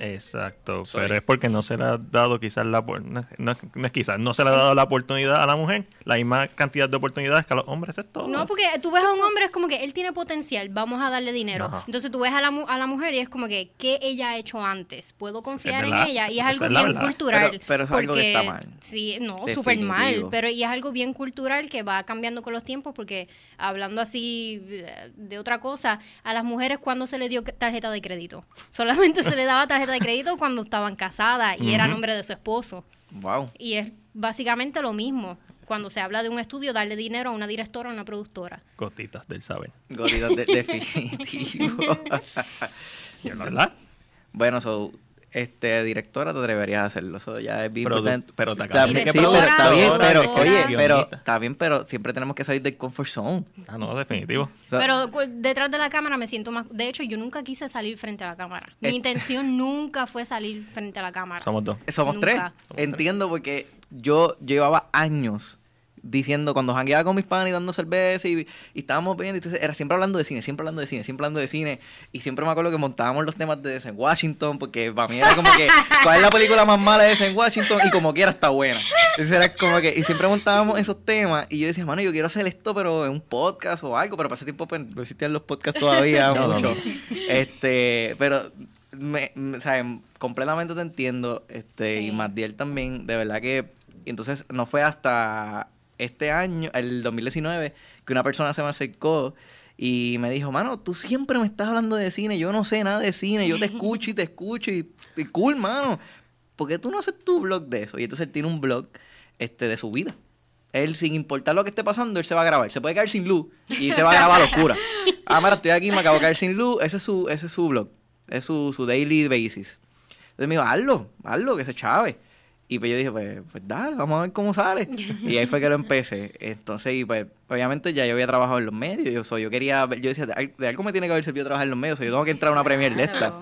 Exacto, Sorry. pero es porque no se le ha dado quizás la no, no- no es quizás, no se le ha dado la oportunidad a la mujer, la misma cantidad de oportunidades que a los hombres, es todo. No, porque tú ves a un hombre, es como que él tiene potencial, vamos a darle dinero. Ajá. Entonces tú ves a la, mu- a la mujer y es como que, ¿qué ella ha hecho antes? ¿Puedo confiar en ella? Y es algo es bien verdad. cultural. Pero- pero es algo que está mal. Sí, no, súper mal. Pero y es algo bien cultural que va cambiando con los tiempos porque hablando así eh, de otra cosa, a las mujeres cuando se le dio tarjeta de crédito. Solamente se le daba tarjeta de crédito cuando estaban casadas y era nombre de su esposo. Wow. Y es básicamente lo mismo. Cuando se habla de un estudio, darle dinero a una directora o una productora. Gotitas del saber. Goritas de, definitivo. ¿Verdad? bueno, so, este, directora, te atreverías a hacerlo. Eso ya es bien Pero, importante. pero te Está acabas de sí, pero está bien, pero, oye, pero, está bien, pero siempre tenemos que salir del comfort zone. Ah, no, definitivo. O sea, Pero detrás de la cámara me siento más... De hecho, yo nunca quise salir frente a la cámara. Mi Eh. intención nunca fue salir frente a la cámara. Somos dos. Somos Nunca. tres. Somos Entiendo porque yo llevaba años diciendo cuando jangueaba con mis panas y dando cerveza y, y estábamos viendo, entonces era siempre hablando de cine, siempre hablando de cine, siempre hablando de cine. Y siempre me acuerdo que montábamos los temas de en Washington, porque para mí era como que, ¿cuál es la película más mala de en Washington? Y como quiera está buena. Entonces era como que, y siempre montábamos esos temas. Y yo decía, mano, yo quiero hacer esto, pero en un podcast o algo, pero para ese tiempo pues, no existían los podcasts todavía No, no, mucho. no. Este, pero me, me- o sea, completamente te entiendo, este, y Sí. Matiel también, de verdad que, y entonces no fue hasta este año, el 2019, que una persona se me acercó y me dijo, mano, tú siempre me estás hablando de cine, yo no sé nada de cine, yo te escucho y te escucho y, y cool, mano, ¿por qué tú no haces tu blog de eso? Y entonces él tiene un blog, este, de su vida. Él, sin importar lo que esté pasando, él se va a grabar. Se puede caer sin luz y se va a grabar a oscura. Ah, mira, estoy aquí, me acabo de caer sin luz. Ese es su, ese es su blog. Es su, su daily basis. Entonces me dijo, hazlo, hazlo, que se chave. Y pues yo dije, pues, pues dale, vamos a ver cómo sale. Y ahí fue que lo empecé. Entonces, y pues, obviamente ya yo había trabajado en los medios. Yo, soy, yo quería, yo decía, de, al- de algo me tiene que haber servido trabajar en los medios. o sea, yo tengo que entrar a una premier de esta. Claro.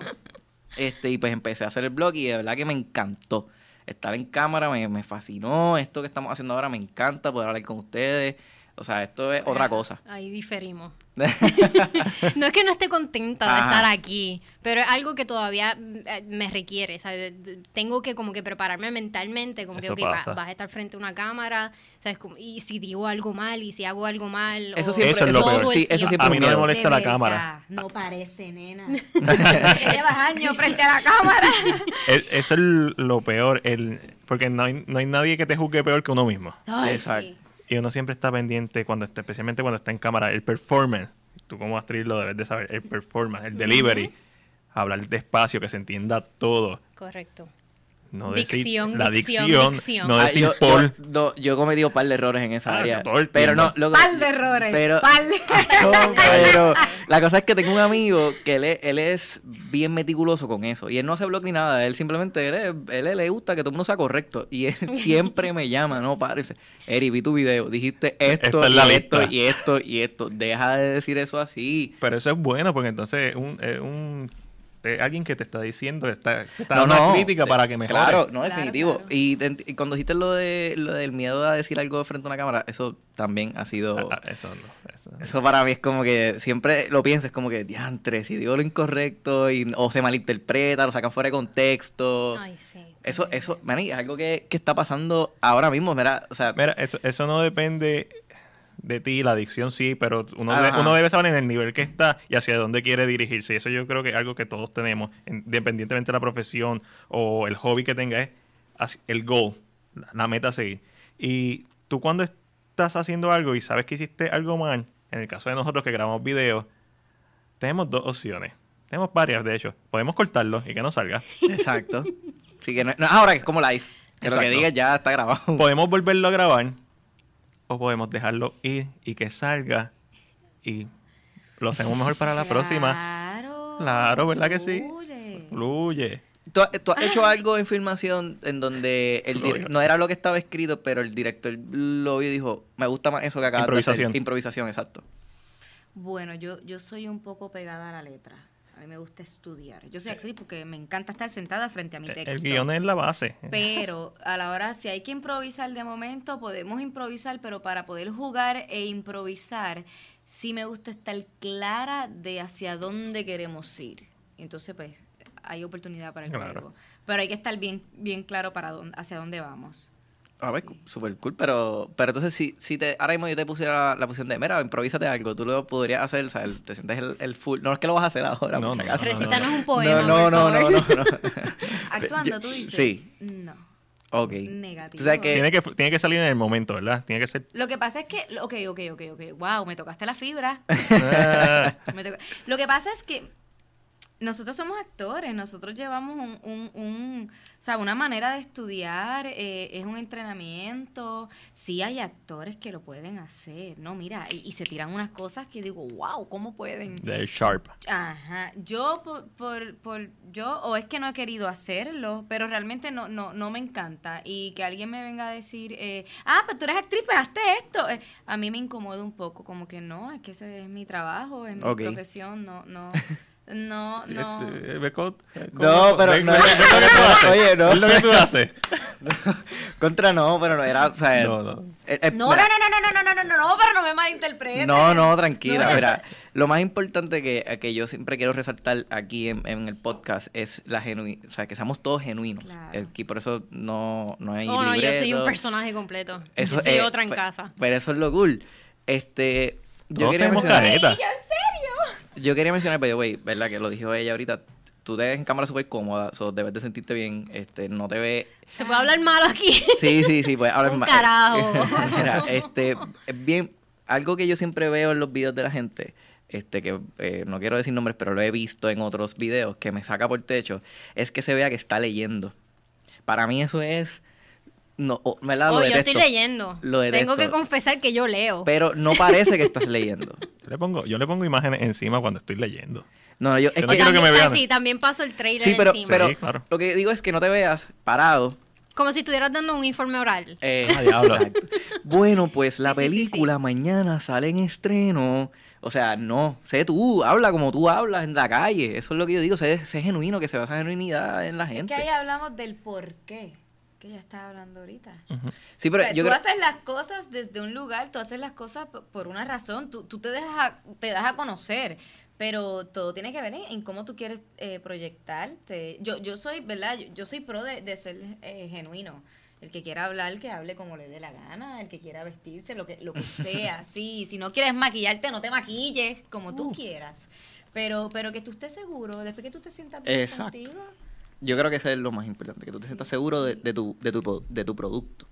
Este, y pues empecé a hacer el blog y de verdad que me encantó. Estar en cámara me, me fascinó. Esto que estamos haciendo ahora me encanta, poder hablar con ustedes. O sea, esto es otra cosa. Ahí diferimos. No es que no esté contenta de Ajá. estar aquí, pero es algo que todavía eh, me requiere, ¿sabes? Tengo que como que prepararme mentalmente, como Eso que, va- vas a estar frente a una cámara, ¿sabes? Como- y si digo algo mal, y si hago algo mal. Eso siempre, Eso es lo peor. sí, eso siempre A es mí no me molesta la cámara. No parece, nena. Llevas años frente a la cámara. E- Eso es lo peor, el, porque no hay, no hay nadie que te juzgue peor que uno mismo. Ay, Exacto. sí. Y uno siempre está pendiente, cuando está, especialmente cuando está en cámara, el performance. Tú como actriz lo debes de saber, el performance, el delivery. Hablar despacio, que se entienda todo. Correcto. No Dicción, decir, la dicción, dicción, dicción. no Ah, decir yo, por. yo- no, yo he cometido un par de errores en esa Ah, área. todo el pero no, loco, Par de errores. Pero, par de- No, pero la cosa es que tengo un amigo que él es, él es bien meticuloso con eso. Y él no hace blog ni nada. Él simplemente, él, es- él le gusta que todo el mundo sea correcto. Y él siempre me llama, no, padre. dice, Eri, vi tu video. Dijiste esto, es y esto, lista". y esto, y esto. Deja de decir eso así. Pero eso es bueno, porque entonces un, un, eh, alguien que te está diciendo, está, te está No, dando una no, crítica para que mejore. Claro, no, definitivo. claro. Y, te- y cuando dijiste lo, de, lo del miedo a decir algo frente a una cámara, eso también ha sido... Ah, ah, eso no. eso no. Eso para mí es como que siempre lo pienso, es como que, diantre, si digo lo incorrecto y, o se malinterpreta, lo sacan fuera de contexto. Ay, sí. Eso, eso, maní, es algo que, que está pasando ahora mismo, mira, o sea, Mira, eso, eso no depende de ti, la adicción sí, pero uno, debe, uno debe saber en el nivel que está y hacia dónde quiere dirigirse. Y eso yo creo que es algo que todos tenemos, independientemente de la profesión o el hobby que tengas, es el goal, la, meta a seguir. Y tú cuando estás haciendo algo y sabes que hiciste algo mal, en el caso de nosotros que grabamos videos, tenemos dos opciones. Tenemos varias, de hecho. Podemos cortarlo y que no salga. exacto. Así que no, ahora que es como live, que lo que digas ya está grabado. podemos volverlo a grabar o podemos dejarlo ir y que salga y lo hacemos mejor para la próxima. Claro. Claro, ¿verdad que sí? Fluye. ¿Tú, has- tú has hecho algo en filmación en donde el no era lo que estaba escrito, pero el director lo vio y dijo, me gusta más eso que acabas de Improvisación. hacer. Improvisación, exacto. Bueno, yo, yo soy un poco pegada a la letra. A mí me gusta estudiar. Yo soy actriz porque me encanta estar sentada frente a mi texto. El guion es la base. Pero a la hora, si hay que improvisar de momento, podemos improvisar, pero para poder jugar e improvisar, sí me gusta estar clara de hacia dónde queremos ir. Entonces, pues, hay oportunidad para el Claro. juego. Pero hay que estar bien, bien claro para dónde, hacia dónde vamos. A ver, súper cool, pero, pero entonces si, si te, ahora mismo yo te pusiera la, la posición de, mira, improvísate algo, tú lo podrías hacer, o sea, el- te sientes el, el full, no es que lo vas a hacer ahora, No, no, Recítanos no. un poema. no, no, no, favor. no, no, no. Actuando, tú dices. Sí, No. ok. Negativo. Que- Tiene que, tiene que salir en el momento, ¿verdad? Tiene que ser... Lo que pasa es que, ok, ok, ok, ok, wow, me tocaste la fibra. Ah, Me toca- Lo que pasa es que nosotros somos actores, nosotros llevamos un, un, un o sea, una manera de estudiar, eh, es un entrenamiento. Sí hay actores que lo pueden hacer, ¿no? Mira, y, y se tiran unas cosas que digo, wow, ¿cómo pueden? De Sharp. Ajá, yo por, por, por- yo o es que no he querido hacerlo, pero realmente no no no me encanta y que alguien me venga a decir, eh, ah, pues tú eres actriz, pues hazte esto, eh, a mí me incomoda un poco, como que no, es que ese es mi trabajo, es mi profesión, no no no no. Este, No, pero no es-. Oye, no. Ve lo que tú haces. Contra no, pero no era, o sea, No, no. eh, eh, No, no, mira, no, no, no, no, no, no, no, no, pero no me malinterpretes. No, no, tranquila. No. Mira, lo más importante que, que yo siempre quiero resaltar aquí en, en el podcast es la genuina, o sea, que seamos todos genuinos. Claro. Aquí por eso no, no hay Oh, no, yo soy un personaje completo. Eso, yo soy eh, otra en casa. Pero eso es lo cool. Este, yo quería tenemos mencionar. Yo quería mencionar, by the way, ¿verdad? Que lo dijo ella ahorita. Tú te ves en cámara súper cómoda, so debes de sentirte bien. Este, no te ve ¿Se puede hablar malo aquí? Sí, sí, sí, pues ahora Un es más. carajo. Mira, este, es bien, algo que yo siempre veo en los videos de la gente, este, que eh, no quiero decir nombres, pero lo he visto en otros videos, que me saca por techo, es que se vea que está leyendo. Para mí eso es, no, o- ¿verdad? Lo Oh, yo detesto. estoy leyendo. Lo Tengo que confesar que yo leo. Pero no parece que estás leyendo. Yo le pongo, yo le pongo imágenes encima cuando estoy leyendo. No, yo, es Yo no que, quiero que me También- vean. ah, sí, también paso el trailer sí, pero, encima. pero Sí, claro. lo que digo es que no te veas parado Como si estuvieras dando un informe oral. Eh, Ah, diablo. exacto. Bueno, pues la Sí, sí, sí, sí. película mañana sale en estreno. O sea, no, sé tú, habla como tú hablas en la calle. Eso es lo que yo digo, sé, sé genuino, que se vea esa genuinidad en la Es gente. que ahí hablamos del por qué, que ella estaba hablando ahorita. Sí, pero O sea, yo tú creo... haces las cosas desde un lugar, tú haces las cosas por una razón, tú, tú te, dejas a- te das a conocer, pero todo tiene que ver en, en cómo tú quieres eh, proyectarte. Yo, yo soy, ¿verdad? Yo, yo soy pro de, de ser eh, genuino. El que quiera hablar, que hable como le dé la gana, el que quiera vestirse, lo que, lo que sea, sí. Si no quieres maquillarte, no te maquilles, como tú quieras. Pero, pero que tú estés seguro, después que tú te sientas bien Exacto. contigo. Yo creo que eso es lo más importante, que tú te sientas seguro de, de tu, de, tu, de tu producto.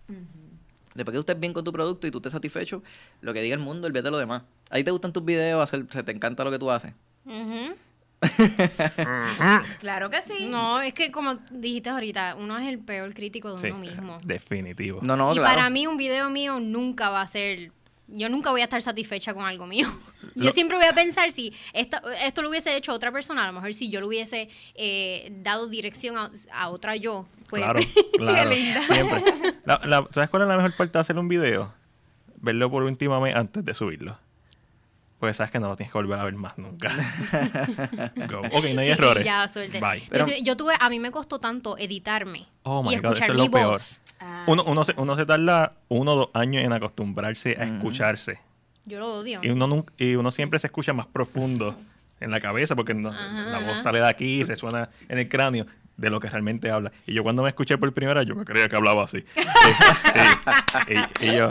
Después que tú estés bien con tu producto y tú estés satisfecho, lo que diga el mundo, olvídate de lo demás. ¿A ti te gustan tus videos? Hacer, se te encanta lo que tú haces? Ujú. Claro que sí. No, es que como dijiste ahorita, uno es el peor crítico de Sí, uno mismo. definitivo. No, no, y claro. para mí un video mío nunca va a ser... Yo nunca voy a estar satisfecha con algo mío. Yo Lo- siempre voy a pensar si esta- esto lo hubiese hecho otra persona, a lo mejor si yo le hubiese eh, dado dirección a, a otra yo. Pues, Claro, claro. linda. Siempre. La- la- ¿Sabes cuál es la mejor parte de hacer un video? Verlo por última vez antes de subirlo. Porque sabes que no lo tienes que volver a ver más nunca. Go. Ok, no hay Sí, errores. ya, suerte. Bye. Pero- yo tuve, a mí me costó tanto editarme Oh my y God, escuchar eso es lo peor. voz. Ah. Uno, uno, se, uno se tarda uno o dos años en acostumbrarse a escucharse. Yo lo odio. Y uno, y uno siempre se escucha más profundo en la cabeza porque no- Ajá, la voz sale de aquí y resuena en el cráneo de lo que realmente habla. Y yo cuando me escuché por primera vez, yo me creía que hablaba así. y, y- y yo,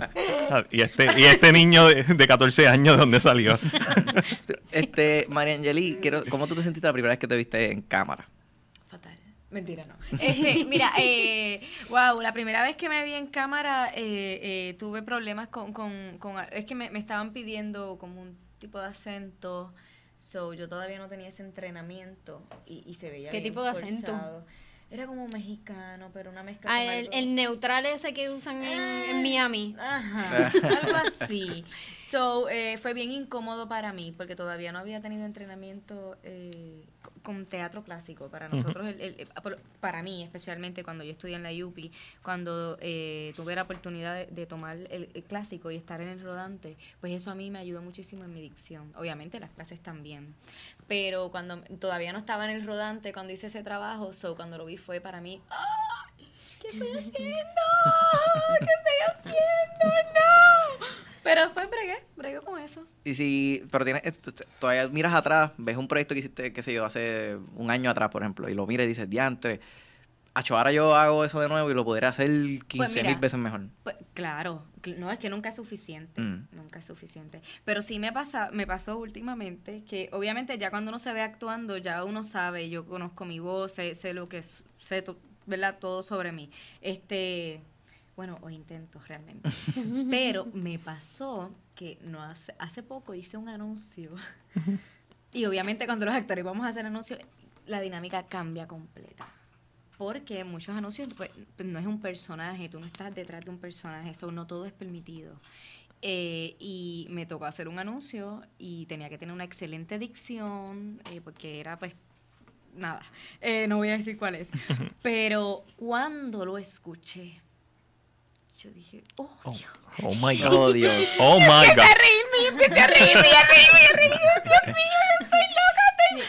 ah, y este, y este niño de, de 14 años, ¿de dónde salió? Este, María Angeli, quiero, ¿cómo tú te sentiste la primera vez que te viste en cámara? Mentira, no. Este, mira, eh, wow, la primera vez que me vi en cámara eh, eh, tuve problemas con, con, con- Es que me, me estaban pidiendo como un tipo de acento. So, yo todavía no tenía ese entrenamiento y, y se veía ¿Qué bien tipo de acento? forzado. Era como mexicano, pero una mezcla Ah, el, el neutral ese que usan en, en Miami. Ajá, algo así. So, eh, fue bien incómodo para mí porque todavía no había tenido entrenamiento eh, con teatro clásico. Para nosotros, el- el- eh, para mí especialmente cuando yo estudié en la UPI, cuando eh, tuve la oportunidad de, de tomar el, el clásico y estar en el rodante, pues eso a mí me ayudó muchísimo en mi dicción. Obviamente las clases también. Pero cuando todavía no estaba en el rodante, cuando hice ese trabajo, so, cuando lo vi fue para mí, ¡ay! ¿Qué estoy haciendo? ¿Qué estoy haciendo? ¡No! Pero después bregué, bregué con eso. Y si, pero tienes, esto- todavía miras atrás, ves un proyecto que hiciste, qué sé yo, hace un año atrás, por ejemplo, y lo miras y dices, diantre, acho, ahora yo hago eso de nuevo y lo podré hacer 15 mil mira. veces mejor. Pues, claro, cl- no es que nunca es suficiente, Mm. nunca es suficiente. Pero sí me pasa, me pasó últimamente que obviamente ya cuando uno se ve actuando ya uno sabe, yo conozco mi voz, sé, sé lo que sé ¿verdad? todo sobre mí. Este, bueno, o intento realmente. Pero me pasó que no hace, hace poco hice un anuncio. y obviamente cuando los actores vamos a hacer anuncios, la dinámica cambia completa. Porque muchos anuncios pues, no es un personaje, tú no estás detrás de un personaje, eso no todo es permitido. Eh, y me tocó hacer un anuncio y tenía que tener una excelente dicción, eh, porque era pues nada, eh, no voy a decir cuál es. Pero cuando lo escuché, yo dije, oh, Oh, Dios. oh my God. Oh, Dios. Oh my God. reírme, empecé a reírme, a reírme, a reírme. Dios mío, estoy loca.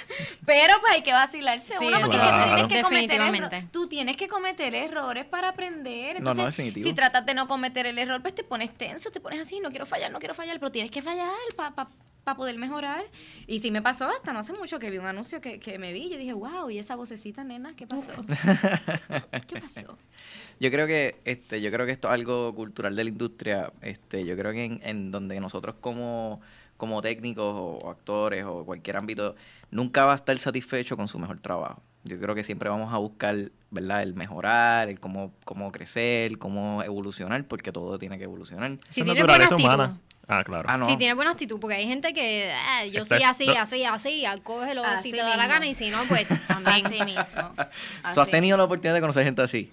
Pero pues hay que vacilarse Sí, uno porque eso tú tienes sí, que cometer. Tú tienes que cometer errores para aprender. No, no, Entonces, definitivo. si tratas de no cometer el error, pues te pones tenso, te pones así, no quiero fallar, no quiero fallar, pero tienes que fallar para poder mejorar. Y sí me pasó hasta no hace mucho que vi un anuncio que, que me vi y yo dije, wow, y esa vocecita, nena, ¿qué pasó? ¿Qué pasó? Yo creo que este, yo creo que esto es algo cultural de la industria. Este, yo creo que en, en donde nosotros como, como técnicos o actores o cualquier ámbito, nunca va a estar satisfecho con su mejor trabajo. Yo creo que siempre vamos a buscar, ¿verdad? El mejorar, el cómo, cómo crecer, cómo evolucionar, porque todo tiene que evolucionar. Si tienes buena naturaleza actitud. humana. Ah, claro. Ah, no. Si tienes buena actitud, porque hay gente que ah, yo soy así, no. así, así, cógelo Así si te da la gana y si no, pues también. Así mismo. ¿Tú has Así tenido la oportunidad de conocer gente así?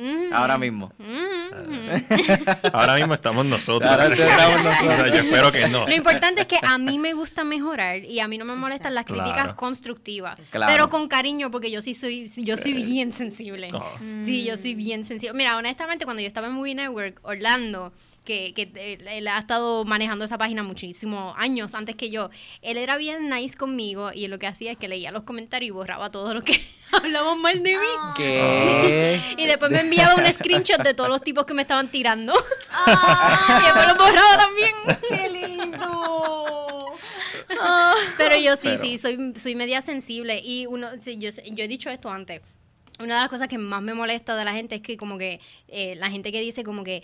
Mm, Ahora mismo. mm. Ahora mismo estamos nosotros. Ahora estamos nosotros. No, yo espero que no. Lo importante es que a mí me gusta mejorar y a mí no me molestan las críticas Claro. constructivas, Claro. pero con cariño porque yo sí soy yo soy bien sensible. Oh. Sí, yo soy bien sensible. Mira, honestamente cuando yo estaba en Movie Network Orlando que, que él, él ha estado manejando esa página muchísimos años antes que yo. Él era bien nice conmigo y lo que hacía es que leía los comentarios y borraba todo lo que hablaban mal de mí. ¿Qué? Y después me enviaba un screenshot de todos los tipos que me estaban tirando. Ah, y después los borraba también. ¡Qué lindo! Pero yo sí, Pero- sí, soy, soy media sensible. Y uno, sí, yo, yo he dicho esto antes. Una de las cosas que más me molesta de la gente es que como que eh, la gente que dice como que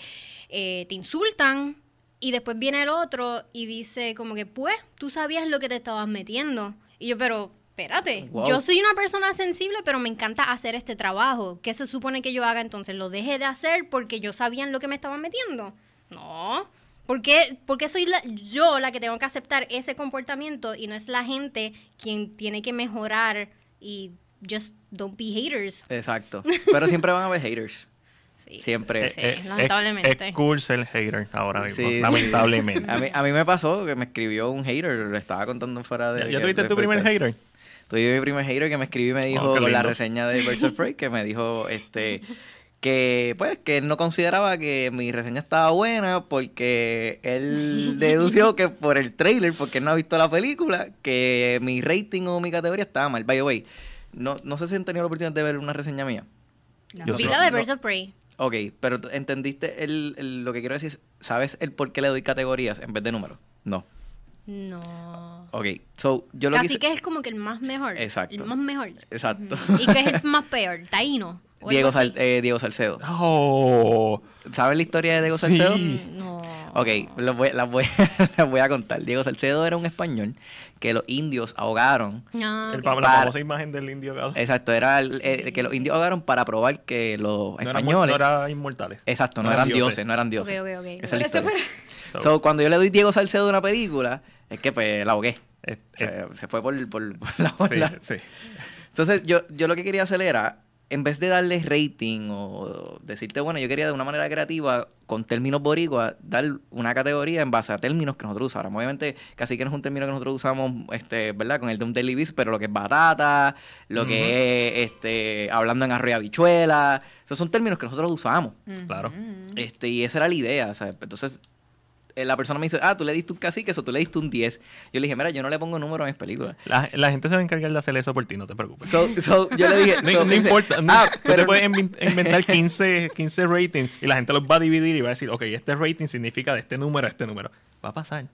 eh, te insultan y después viene el otro y dice como que pues tú sabías lo que te estabas metiendo. Y yo, pero espérate, Wow. yo soy una persona sensible pero me encanta hacer este trabajo. ¿Qué se supone que yo haga entonces? ¿Lo dejé de hacer porque yo sabía en lo que me estaba metiendo? No. ¿Por qué, por qué soy la- yo la que tengo que aceptar ese comportamiento y no es la gente quien tiene que mejorar y just don't be haters? Exacto. Pero siempre van a haber haters. Sí. Siempre. Sí, Eh, eh, lamentablemente. Es, es cool ser hater ahora mismo, Sí, sí. lamentablemente. A mí, a mí me pasó que me escribió un hater, le estaba contando fuera de... ¿Ya, tuviste tu primer hater? Tuve mi primer hater que me escribió y me dijo Oh, con la reseña de Birds of Prey que me dijo este que pues que él no consideraba que mi reseña estaba buena porque él dedució que por el trailer, porque él no ha visto la película, que mi rating o mi categoría estaba mal. By the way, no, no sé si han tenido la oportunidad de ver una reseña mía. Yo Vi sé- la de no. Birds of Prey. Ok, pero ¿entendiste el, el- lo que quiero decir? ¿Sabes el por qué le doy categorías en vez de números? No. No. Ok, so yo lo Casi que que es como que el más mejor. Exacto. El más mejor. Exacto. ¿Y qué es el más peor? Taíno. Diego. Sal- eh, Diego Salcedo. Oh, ¿Sabes la historia de Diego Sí. Salcedo? No. Ok, voy- las, voy, las voy a contar. Diego Salcedo era un español que los indios ahogaron. Ah, el fa- la Para- famosa imagen del indio gado. Exacto, era el- eh, que los indios ahogaron para probar que los no, eran, españoles... no eran inmortales. Exacto, no, no eran eran dioses. dioses. no eran dioses. Ok, ok, ok. Esa es la Ese historia. So, So, cuando yo le doy Diego Salcedo de una película, es que pues la ahogué. eh, O sea, eh, se fue por, por- por la sí, ola. sí. Entonces, yo, yo lo que quería hacer era, en vez de darle rating o decirte, bueno, yo quería de una manera creativa, con términos boricuas, dar una categoría en base a términos que nosotros usáramos. Obviamente, casi que no es un término que nosotros usamos, este, ¿verdad? Con el de un daily beast, pero lo que es batata, lo que es, este, hablando en arroyo habichuela, esos son términos que nosotros usamos. Claro. Este, y esa era la idea, ¿sabes? Entonces, la persona me dice, ah, tú le diste un cacique, eso tú le diste un 10. Yo le dije, mira, yo no le pongo número a mis películas. La, la gente se va a encargar de hacer eso por ti, no te preocupes. So, so, yo le dije, No, so, no dice, importa, no, ah, tú pero te puedes inven- inventar 15, 15 ratings y la gente los va a dividir y va a decir, ok, este rating significa de este número a este número. Va a pasar.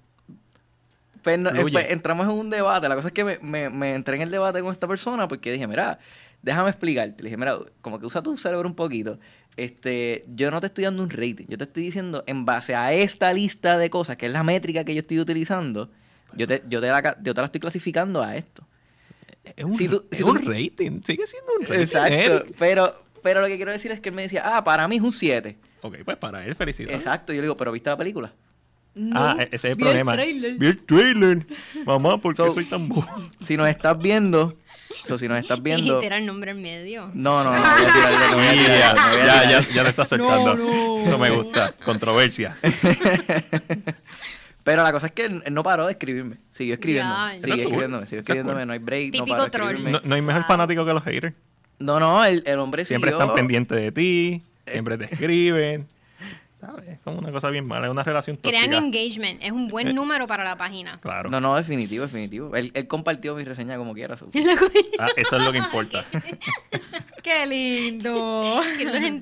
Pues, no- eh, pues, entramos en un debate. La cosa es que me, me- me entré en el debate con esta persona porque dije, mira, déjame explicarte. Le dije, mira, como que usa tu cerebro un poquito. Este, yo no te estoy dando un rating. Yo te estoy diciendo, en base a esta lista de cosas, que es la métrica que yo estoy utilizando, yo te, yo te, la, yo te la estoy clasificando a esto. Es un, Si tú- es si tú- un rating, sigue siendo un rating. Exacto. Eric. Pero, pero lo que quiero decir es que él me decía, ah, para mí es un 7. Ok, pues para él, felicidades. Exacto. Yo le digo, pero ¿viste la película? Ah, e- ese es el vi el problema. trailer. Vi el trailer. Mamá, ¿por qué So- soy tan bobo? Si nos estás viendo, So, si nos estás viendo... tira el nombre en medio. No, no, no, no voy a tirarlo, no voy a Ya, tirarlo, no voy a ya, ya, ya lo está soltando. Eso me gusta. Controversia. Pero la cosa es que él no paró de escribirme. Siguió escribiendo. Cool. escribiéndome, es escribiéndome, cool. no hay break, no Típico paró de troll. escribirme. No, no hay mejor fanático que los haters. No, no, el, el hombre Siempre siguió. están pendientes de ti, siempre te escriben. ¿Sabes? Es como una cosa bien mala, es una relación tóxica. Crean engagement. Es un buen Eh. número para la página. Claro. No, no, definitivo, definitivo. Él, él compartió mi reseña como quiera. so. Ah, eso es lo que importa. ¡Qué lindo!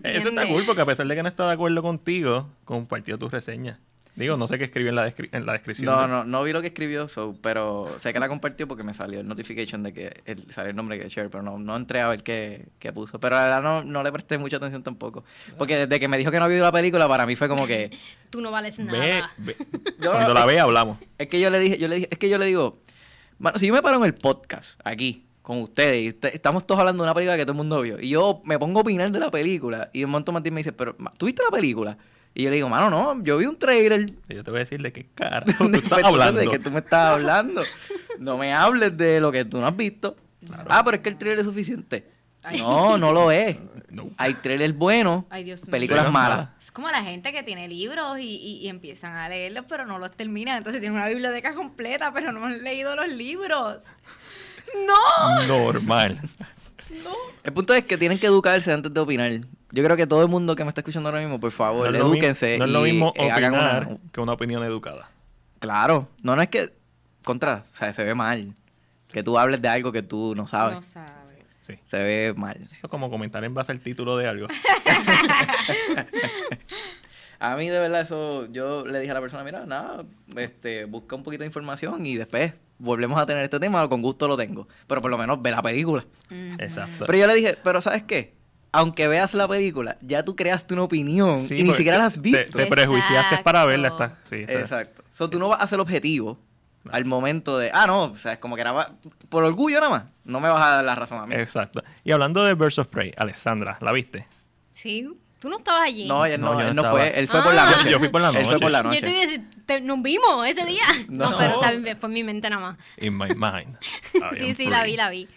Eso está cool porque a pesar de que no está de acuerdo contigo, compartió tu reseña. Digo, no sé qué escribió en la, descri- en la descripción. No, de- no, no vi lo que escribió, so, pero sé que la compartió porque me salió el notification de que él, salió el nombre que share, pero no, no entré a ver qué, qué puso. Pero la verdad no, no le presté mucha atención tampoco. Porque desde que me dijo que no había visto la película, para mí fue como que. Tú no vales nada. ve. Yo- Cuando la vea hablamos. Es que yo le dije, yo le dije, es que yo le digo, mano, si yo me paro en el podcast aquí con ustedes y est- estamos todos hablando de una película que todo el mundo vio y yo me pongo a opinar de la película y un montón Martín me dice, pero ¿tú viste la película? Y yo le digo, mano, no, yo vi un trailer. Y yo te voy a decir de qué cara tú de- estás de hablando. que tú me estás hablando. No me hables de lo que tú no has visto. Ah, pero es que el trailer es suficiente. Ay. No, no lo es. No. Hay trailers buenos, Ay, Dios mío. películas malas. Es como la gente que tiene libros y, y- y empiezan a leerlos, pero no los terminan. Entonces tienen una biblioteca completa, pero no han leído los libros. ¡No! Normal. El punto es que tienen que educarse antes de opinar. Yo creo que todo el mundo que me está escuchando ahora mismo, por favor, no edúquense. no es lo y, mismo eh, hagan opinar una- que una opinión educada. Claro, no, no es que contra, o sea, se ve mal. Que tú hables de algo que tú no sabes. No sabes. Sí. Se ve mal. Eso es como comentar en base al título de algo. A mí de verdad eso, yo le dije a la persona, mira, nada, este, busca un poquito de información y después volvemos a tener este tema, con gusto lo tengo. Pero por lo menos ve la película. Exacto. Pero yo le dije, pero ¿sabes qué? Aunque veas la película, ya tú creaste una opinión Sí, y ni siquiera la has visto. Te, prejuiciaste para verla. Exacto. Está, sí, está- Exacto. So, tú no vas a ser objetivo al momento de, ah, no, o sea, es como que era por orgullo nada más. No me vas a dar la razón a mí. Exacto. Y hablando de Birds of Prey, Alessandra, ¿la viste? Sí, tú no estabas allí. No, él no, No, yo él no fue, él fue por la Ah. noche. Yo fui por la Él fue noche. por la Yo noche. te iba a decir, te- nos vimos ese día. No, No. pero fue en mi mente nada más. In my mind. I Sí, sí, la vi, la vi.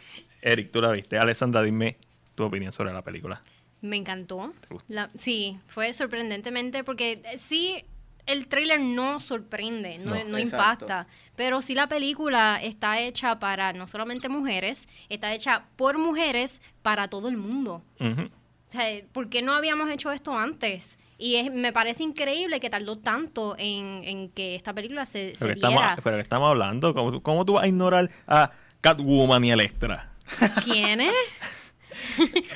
Eric, tú la viste. Alessandra, dime tu opinión sobre la película. Me encantó. La- sí, fue sorprendentemente porque eh, sí, el tráiler no sorprende, no, No, no impacta, pero sí la película está hecha para no solamente mujeres, está hecha por mujeres para todo el mundo. Ujú. O sea, ¿por qué no habíamos hecho esto antes? Y es- me parece increíble que tardó tanto en, en que esta película se, se Pero, que estamos, viera. pero estamos hablando. ¿Cómo, tú- cómo tú vas a ignorar a Catwoman y Electra? ¿Quién es?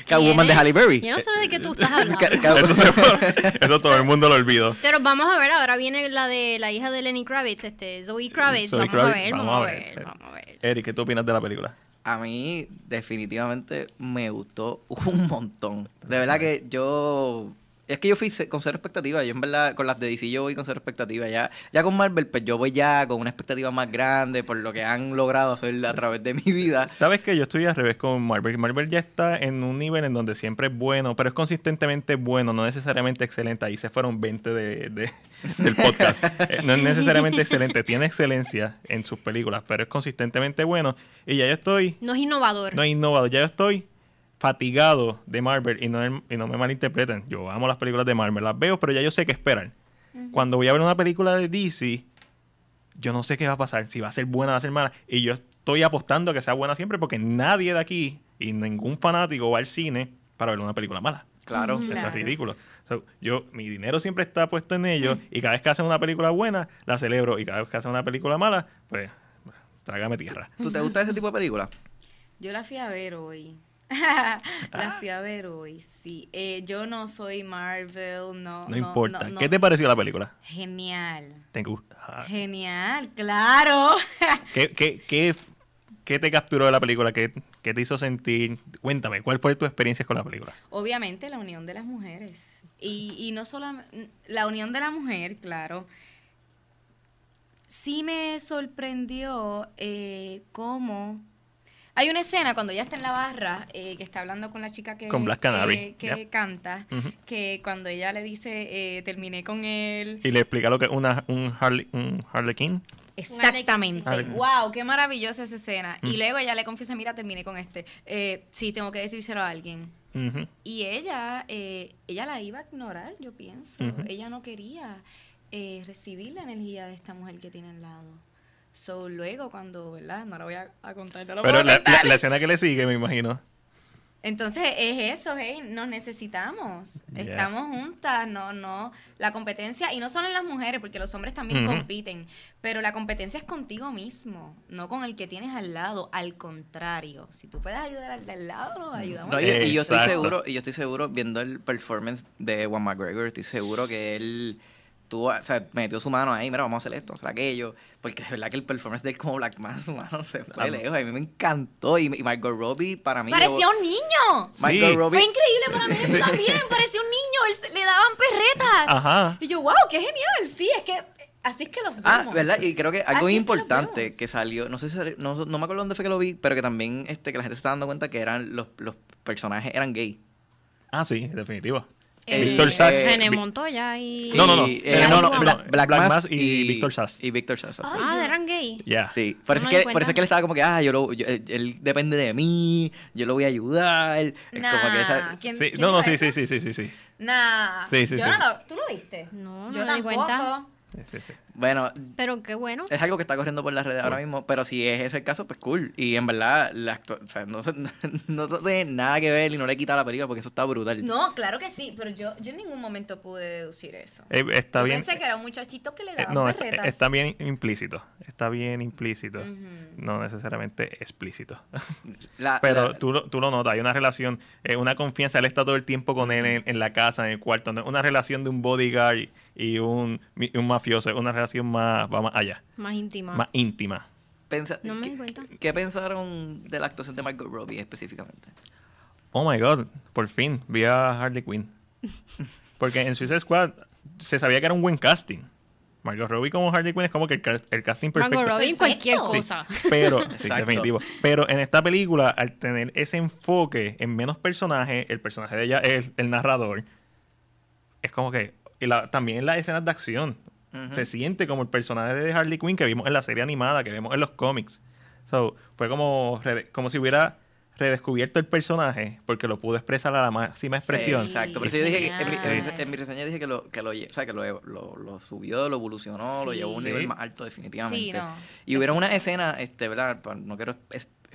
Catwoman de Halle Berry. Yo no sé de qué tú estás hablando. Eso, se- eso todo el mundo lo olvidó. Pero vamos a ver, ahora viene la de la hija de Lenny Kravitz, este, Zoe Kravitz. Zoe vamos, Kravitz, a ver, vamos, a ver, vamos a ver. Eric, ¿qué tú opinas de la película? A mí definitivamente me gustó un montón. De verdad que yo... Es que yo fui con cero expectativa. Yo en verdad con las de DC yo voy con cero expectativa. Ya, ya con Marvel pues yo voy ya con una expectativa más grande por lo que han logrado hacer a través de mi vida. Sabes que yo estoy al revés con Marvel. Marvel ya está en un nivel en donde siempre es bueno, pero es consistentemente bueno, no necesariamente excelente. Ahí se fueron 20 de, de- del podcast. Eh, no es necesariamente excelente, tiene excelencia en sus películas, pero es consistentemente bueno. Y ya yo estoy, No es innovador. no he innovado, ya yo estoy fatigado de Marvel y no, y no me malinterpreten. Yo amo las películas de Marvel, las veo, pero ya yo sé qué esperar. Cuando voy a ver una película de DC, yo no sé qué va a pasar, si va a ser buena o va a ser mala. Y yo estoy apostando a que sea buena siempre porque nadie de aquí y ningún fanático va al cine para ver una película mala. Claro. Eso Claro. es ridículo. So, yo, mi dinero siempre está puesto en ellos y cada vez que hacen una película buena, la celebro. Y cada vez que hacen una película mala, pues, trágame tierra. ¿Tú te gusta ese tipo de película? Yo la fui a ver hoy. Ah. la fui a ver hoy, sí. Eh, yo no soy Marvel, no. No, importa. no, no. ¿Qué te pareció la película? Genial. ¿Te gusta? Ah, Genial, claro. ¿Qué, qué, qué, qué te capturó de la película? ¿Qué, qué te hizo sentir? Cuéntame, ¿cuál fue tu experiencia con la película? Obviamente la unión de las mujeres. Y, y no solamente la unión de la mujer, claro. Sí me sorprendió eh, cómo Hay una escena cuando ella está en la barra, eh, que está hablando con la chica que, Con Black Canary, que, que yep. canta, que cuando ella le dice, eh, terminé con él. Y le explica lo que es una, un, Harley, un Harlequin. Exactamente. Wow, qué maravillosa esa escena. Y luego ella le confiesa, mira, terminé con este. Eh, sí, tengo que decírselo a alguien. Y ella, eh, ella la iba a ignorar, yo pienso. Ella no quería eh, recibir la energía de esta mujer que tiene al lado. So, luego cuando, ¿verdad? No la voy a, a contar, no lo Pero puedo la, la- contar. la escena que le sigue, me imagino. Entonces es eso, hey, nos necesitamos. Yeah. Estamos juntas, no, no. La competencia, y no solo en las mujeres, porque los hombres también compiten, pero la competencia es contigo mismo, no con el que tienes al lado. Al contrario, si tú puedes ayudar al de al lado, nos ayudamos. No, y, y yo estoy seguro, y yo estoy seguro, viendo el performance de Juan McGregor, estoy seguro que él tuvo, o sea, metió su mano ahí, mira, vamos a hacer esto, vamos a hacer aquello, porque de verdad que el performance de él como Black Mass, mano, se fue Vamos. lejos, a mí me encantó, y, y Margot Robbie para mí... Parecía llevó- un niño. Margot Sí. Robbie... Fue increíble para mí eso también. Parecía un niño, él le daban perretas. Ajá. Y yo, wow, qué genial. Sí, es que así es que los vemos. Ah, ¿verdad? Y creo que algo Así es que importante vemos. que salió, no sé si salió- no, no me acuerdo dónde fue que lo vi, pero que también este, que la gente se está dando cuenta que eran los, los personajes eran gay. Ah, sí, definitivo. Eh, Víctor Sass. René Vi- Montoya y... No, no, no. Y, Eh, no, no, Bla- Black Mass y Víctor Sass. Y Víctor Sass. Ah, eran gay. Ya. Sí, por eso, No que, di por eso es que él estaba como que, ah, yo lo, yo- él, depende de mí, yo lo voy a ayudar. Es como que esa- Nah, ¿quién- Sí, quién no, no, sí, sí, sí, sí, sí, sí. Nah. Sí, sí, yo sí. no lo- ¿Tú lo viste? No, no yo me di tampoco. cuenta. Sí, sí, sí. Bueno, Pero qué bueno. es algo que está corriendo por las redes ahora mismo, pero si es ese el caso, pues cool. Y en verdad, la actua- o sea, no, se- no tiene nada que ver y no le quita la película porque eso está brutal. No, claro que sí, pero yo, yo en ningún momento pude deducir eso. Eh, está yo bien. pensé que era un muchachito que le eh, daban no, está, perretas. está bien implícito. Está bien implícito. No necesariamente explícito. La- Pero la- tú, lo- tú lo notas, hay una relación, eh, una confianza. Él está todo el tiempo con él en, en la casa, en el cuarto. No una relación de un bodyguard y- un, y un mafioso. Una relación más, va más allá, Más íntima. más íntima. pensa- No me ¿qué- di cuenta. ¿Qué pensaron de la actuación de Margot Robbie específicamente? Oh my god, por fin vi a Harley Quinn. Porque en Suicide Squad se sabía que era un buen casting. Margot Robbie como Harley Quinn es como que el, el casting perfecto. Margot Robbie, Perfecto. cualquier Sí. cosa. Pero, sí, definitivo. Pero en esta película, al tener ese enfoque en menos personajes, el personaje de ella es el narrador, es como que. Y la- también en las escenas de acción. Se siente como el personaje de Harley Quinn que vimos en la serie animada, que vemos en los cómics. So, fue como, como si hubiera redescubierto el personaje porque lo pudo expresar a la máxima Sí, expresión. exacto. Por eso yo dije que en mi, en mi- Genial. en mi reseña dije que lo, que lo, o sea, que lo, lo, lo subió, lo evolucionó, lo llevó a un nivel más alto definitivamente. Sí, no. Y hubiera una escena, este, ¿verdad? No quiero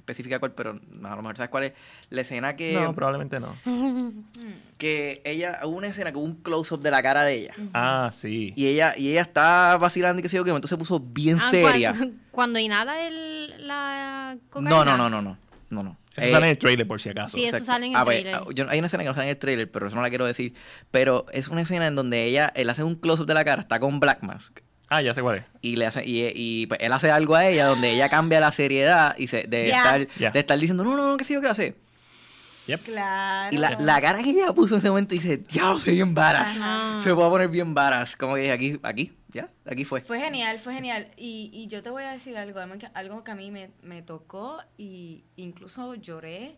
es- especificar cuál, pero a lo mejor sabes cuál es. La escena que, No, probablemente no. que ella, hubo una escena con un close-up de la cara de ella. Ah, sí. Y ella, y ella está vacilando y qué sé yo qué, entonces se puso bien Ah, seria. Cuando, cuando inhala el, la cocaína. No, no, no, no, no. No, no. Eso Eh, sale en el trailer por si acaso. Sí, eso Exacto. sale en el Ah, pues, trailer. ah, yo- hay una escena que no sale en el trailer, pero eso no la quiero decir. Pero es una escena en donde ella, él hace un close-up de la cara, está con Black Mask. Ah, ya sé cuál es. Y le hace, y, y, pues, él hace algo a ella donde ella cambia la seriedad y se, de, estar, Ya. de estar diciendo, no, no, no, qué sé yo qué hace. Yep. Claro. Y la, la cara que ella puso en ese momento dice, diablo, soy bien varas. Ajá. Se puede poner bien varas. Como que dije, aquí, aquí, ya, aquí fue. Fue genial, fue genial. Y, y yo te voy a decir algo, algo que, algo que a mí me, me tocó y incluso lloré,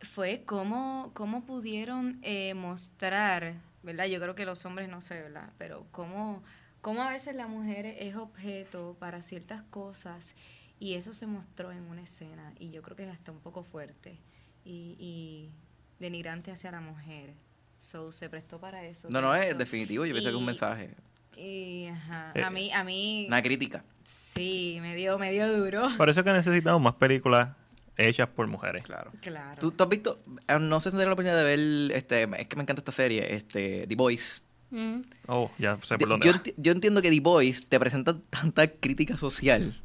fue cómo, cómo pudieron eh, mostrar, ¿verdad? Yo creo que los hombres no sé, ¿verdad? Pero cómo, cómo a veces la mujer es objeto para ciertas cosas y eso se mostró en una escena y yo creo que es hasta un poco fuerte y, y denigrante hacia la mujer. So, se prestó para eso. No, no, es definitivo. Yo pienso que es un mensaje. Y, ajá, Eh, a mí, a mí, Una crítica. sí, me dio, me dio duro. Por eso es que necesitamos más películas hechas por mujeres. Claro. Claro. ¿Tú, tú has visto? eh, No sé si tendré la oportunidad de ver, este, es que me encanta esta serie, este, The Voice. Mm. Oh, ya sé por dónde yo, va. yo entiendo que The Voice te presenta tanta crítica social.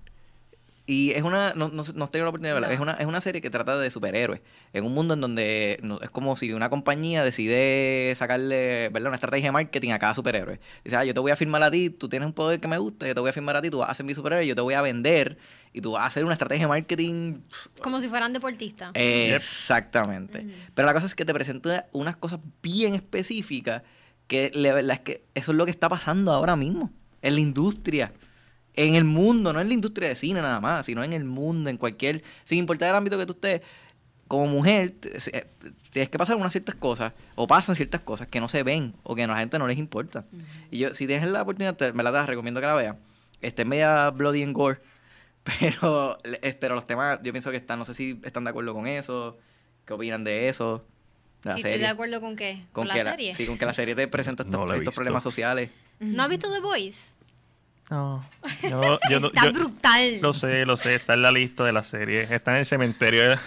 Y es una, no, no, no tengo la oportunidad de verla, No. es una, es una serie que trata de superhéroes. En un mundo en donde no- es como si una compañía decide sacarle, ¿verdad? Una estrategia de marketing a cada superhéroe. Dice, ah, yo te voy a firmar a ti, tú tienes un poder que me gusta, yo te voy a firmar a ti, tú vas a ser mi superhéroe, yo te voy a vender y tú vas a hacer una estrategia de marketing Como si fueran deportistas. Eh, Exactamente. Ujú. Pero la cosa es que te presenta unas cosas bien específicas que la verdad es que eso es lo que está pasando ahora mismo en la industria. en el mundo, no en la industria de cine nada más, sino en el mundo, en cualquier, sin importar el ámbito que tú estés, como mujer, eh, tienes que pasar unas ciertas cosas, o pasan ciertas cosas que no se ven, o que a la gente no les importa. Y yo, si tienes la oportunidad, te- me la das, recomiendo que la veas. Este es media bloody and gore, pero, eh, pero los temas, yo pienso que están, no sé si están de acuerdo con eso, qué opinan de eso, la Sí, estoy de acuerdo con qué, con, la serie. sí, con que la serie te presenta estos, No problemas sociales. ¿No has visto The Voice? No, yo, yo no- Está yo- brutal. Lo sé, lo sé, está en la lista de las series, está en el cementerio de,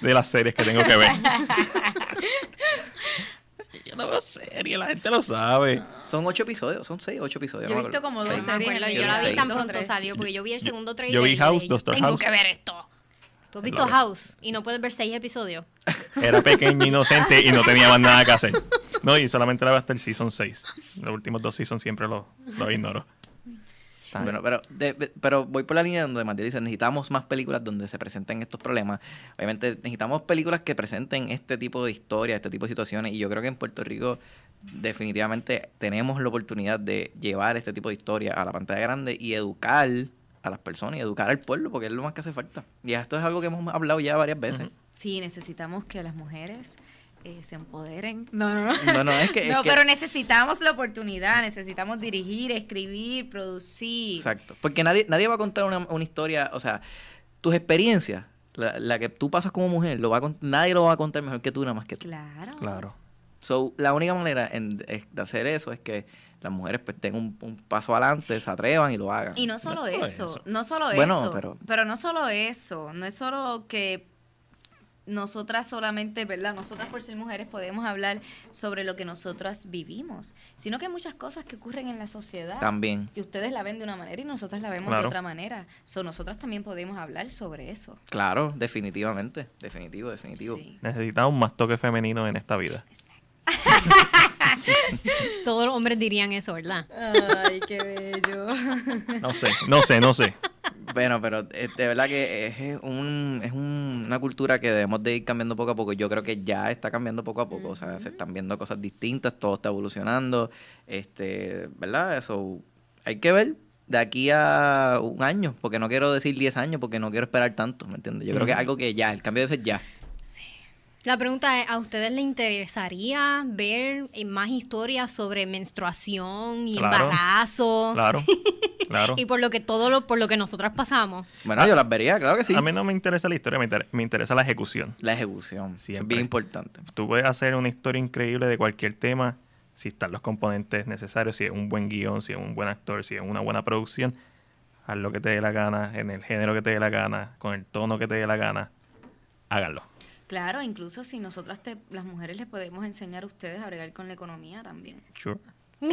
de las series que tengo que ver. yo no veo series, la gente lo sabe. Son ocho episodios, son seis, ocho episodios. Yo he me visto acuerdo. como Yo dos series. yo la vi tan pronto salió porque yo vi el segundo yo trailer. vi y House, dije, Doctor Tengo House. que ver esto. ¿Tú has visto. House y no puedes ver seis episodios? Era pequeño, inocente y no tenía más nada que hacer. No, y solamente la veo hasta el season 6. Los últimos dos seasons siempre los ignoro. Está- Bueno, pero, de- de- pero voy por la línea donde Matías dice, necesitamos más películas donde se presenten estos problemas. Obviamente necesitamos películas que presenten este tipo de historias, este tipo de situaciones. Y yo creo que en Puerto Rico definitivamente tenemos la oportunidad de llevar este tipo de historias a la pantalla grande y educar a las personas y educar al pueblo, porque es lo más que hace falta. Y esto es algo que hemos hablado ya varias veces. Sí, necesitamos que las mujeres eh, se empoderen. No, no, no. No, no, es que... es no, que- pero necesitamos la oportunidad, necesitamos dirigir, escribir, producir. Exacto. Porque nadie, nadie va a contar una, una historia, o sea, tus experiencias, la, la que tú pasas como mujer, lo va a con- nadie lo va a contar mejor que tú, nada más que tú. Claro. Claro. So, la única manera en- de hacer eso es que las mujeres pues tengan un, un paso adelante, se atrevan y lo hagan. Y no solo No solo eso, eso. no solo Bueno, eso, pero- pero... no solo eso, no es solo que nosotras solamente, ¿verdad? Nosotras por ser mujeres podemos hablar sobre lo que nosotras vivimos, sino que hay muchas cosas que ocurren en la sociedad. También, que ustedes la ven de una manera y nosotras la vemos Claro. de otra manera. So, nosotras también podemos hablar sobre eso. claro, definitivamente, definitivo, definitivo. Sí. Necesitamos más toque femenino en esta vida. Todos los hombres dirían eso, ¿verdad? Ay, qué bello. No sé, no sé, no sé. Bueno, pero de verdad que es, un, es un- una cultura que debemos de ir cambiando poco a poco. Yo creo que ya está cambiando poco a poco. O sea, se están viendo cosas distintas, todo está evolucionando. Este, ¿verdad? Eso hay que ver de aquí a un año, porque no quiero decir 10 años, porque no quiero esperar tanto, ¿me entiendes? Yo creo que es algo que ya, el cambio debe ser ya. La pregunta es, ¿a ustedes les interesaría ver más historias sobre menstruación y Claro. embarazo? Claro, claro. Y por lo que todo lo, por lo que nosotras pasamos. Bueno, yo las vería, claro que sí. A mí no me interesa la historia, me, inter- me interesa la ejecución. La ejecución, eso es bien importante. Tú puedes hacer una historia increíble de cualquier tema si están los componentes necesarios, si es un buen guion, si es un buen actor, si es una buena producción. Haz lo que te dé la gana, en el género que te dé la gana, con el tono que te dé la gana. Háganlo. Claro, incluso si nosotras, te- las mujeres, les podemos enseñar a ustedes a bregar con la economía también. Sure.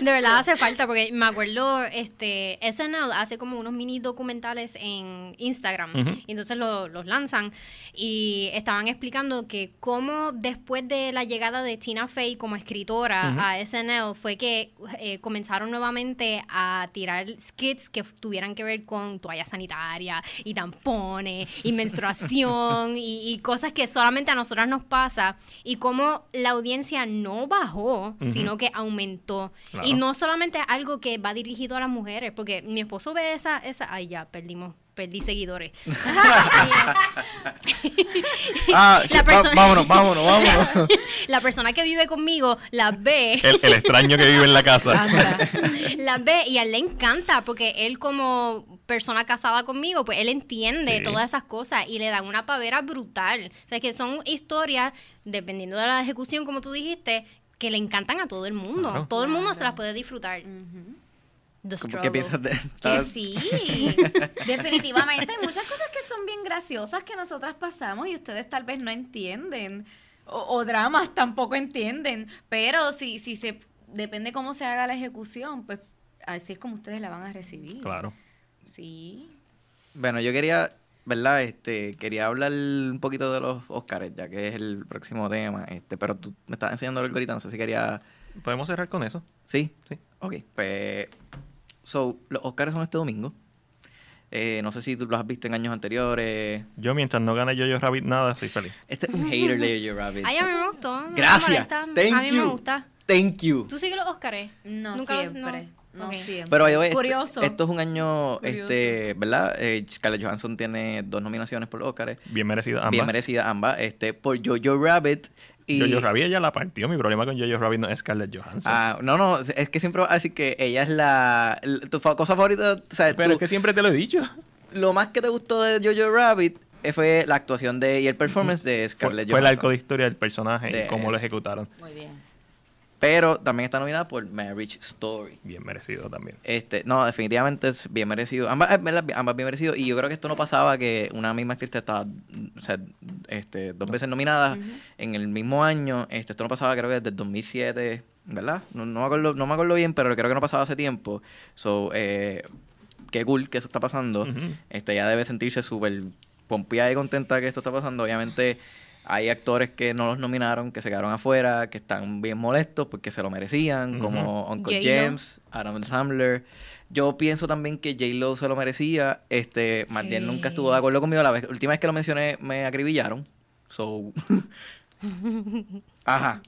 De verdad hace falta, porque me acuerdo, este, SNL hace como unos mini documentales en Instagram, Ujú. y entonces lo- los lanzan, y estaban explicando que cómo después de la llegada de Tina Fey como escritora Ujú. a SNL, fue que eh, comenzaron nuevamente a tirar skits que tuvieran que ver con toallas sanitarias, y tampones, y menstruación, y, y cosas que solamente a nosotras nos pasa, y cómo la audiencia no bajó, sino que aumentó. Claro. Y no solamente algo que va dirigido a las mujeres, porque mi esposo ve esa, esa, ay ya, perdimos, perdí seguidores. Ah, La va- persona- vámonos, vámonos, vámonos. la persona que vive conmigo la ve, El, el extraño que vive en la casa. la ve y a él le encanta, porque él como persona casada conmigo, pues él entiende Sí. todas esas cosas y le dan una pavera brutal. O sea, que son historias, dependiendo de la ejecución, como tú dijiste, que le encantan a todo el mundo. Claro. Todo el mundo se las puede disfrutar. Ujú. The ¿Cómo- struggle. ¿Qué piensas de Que sí, definitivamente hay muchas cosas que son bien graciosas que nosotras pasamos y ustedes tal vez no entienden o, o dramas tampoco entienden, pero si, si se depende cómo se haga la ejecución, pues así es como ustedes la van a recibir. Claro. Sí. Bueno, yo quería, ¿verdad? Este, quería hablar un poquito de los Oscars, ya que es el próximo tema. Este, pero tú me estás enseñando algo ahorita, no sé si quería. ¿Podemos cerrar con eso? ¿Sí? Sí. Ok, pues. So, los Oscars son este domingo. Eh, no sé si tú los has visto en años anteriores. Yo, mientras no gane Yo-Yo Rabbit nada, soy feliz. Este es un hater de Jojo Rabbit. Ay, a mí me gustó. no me Gracias. molesta. Thank a mí me gusta. Thank you. ¿Tú sigues los Óscares? No Nunca los- siempre. no. No, Ok. siempre. Pero este- Curioso. esto es un año, Curioso. este, ¿verdad? Eh, Scarlett Johansson tiene dos nominaciones por los Oscars. Bien merecido ambas. Bien merecidas ambas. Este, por Jojo Rabbit y... Jojo Rabbit ya la partió. Mi problema con Jojo Rabbit no es Scarlett Johansson. Ah, no, no, es que siempre vas a decir que ella es la, la- tu fa- cosa favorita, o sea, Pero tú- es que siempre te lo he dicho. lo más que te gustó de Jojo Rabbit eh, fue la actuación de y el performance de Fue, Scarlett fue el Johansson. arco de historia del personaje De y cómo lo ejecutaron. Muy bien. Pero también está nominada por Marriage Story. Bien merecido también. Este, no, definitivamente es bien merecido. Ambas, eh, ambas bien merecido. Y yo creo que esto no pasaba que una misma actriz estaba, o sea, este, dos veces nominada en el mismo año. Este, esto no pasaba creo que desde el 2007, ¿verdad? No, no me acuerdo, no me acuerdo bien, pero creo que no pasaba hace tiempo. So, eh, qué cool que eso está pasando. Este, ella debe sentirse súper pompeada y contenta que esto está pasando. Obviamente hay actores que no los nominaron, que se quedaron afuera, que están bien molestos porque se lo merecían, como Uncle. James, Adam Sandler. Yo pienso también que J-Lo se lo merecía. Este, Martín Sí. nunca estuvo de acuerdo conmigo. La vez, última vez que lo mencioné me acribillaron. So... Ajá.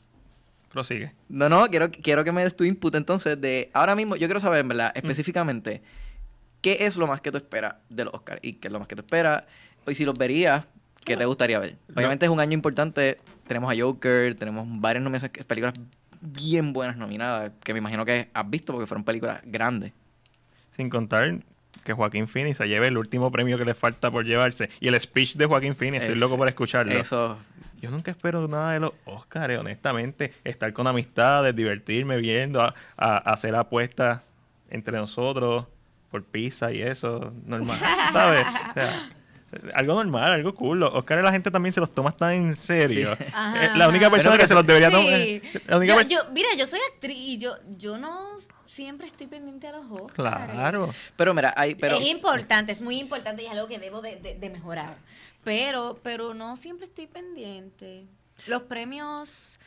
Prosigue. No, no, quiero, quiero que me des tu input entonces de... Ahora mismo, yo quiero saber, ¿verdad? Mm. Específicamente, ¿qué es lo más que tú esperas de los Oscars? ¿Y qué es lo más que tú esperas? Y si los verías, ¿qué te gustaría ver? Obviamente es un año importante. Tenemos a Joker, tenemos varias nominaciones, películas bien buenas nominadas, que me imagino que has visto porque fueron películas grandes. Sin contar que Joaquín Phoenix se lleve el último premio que le falta por llevarse. Y el speech de Joaquín Phoenix, estoy Es- loco por escucharlo. Eso, Yo nunca espero nada de los Oscars, honestamente. Estar con amistades, divertirme viendo, a, a- hacer apuestas entre nosotros por pizza y eso, normal, ¿sabes? O sea, algo normal, algo cool. Los Oscars la gente también se los toma tan en serio. Sí. Ajá, Eh, la única ajá. persona que se los debería tomar... La única Yo, mira, yo soy actriz y yo, yo no siempre estoy pendiente a los Oscars. Claro. pero mira, hay... Pero, es importante, es muy importante y es algo que debo de, de- de mejorar. Pero, pero no siempre estoy pendiente. Los premios.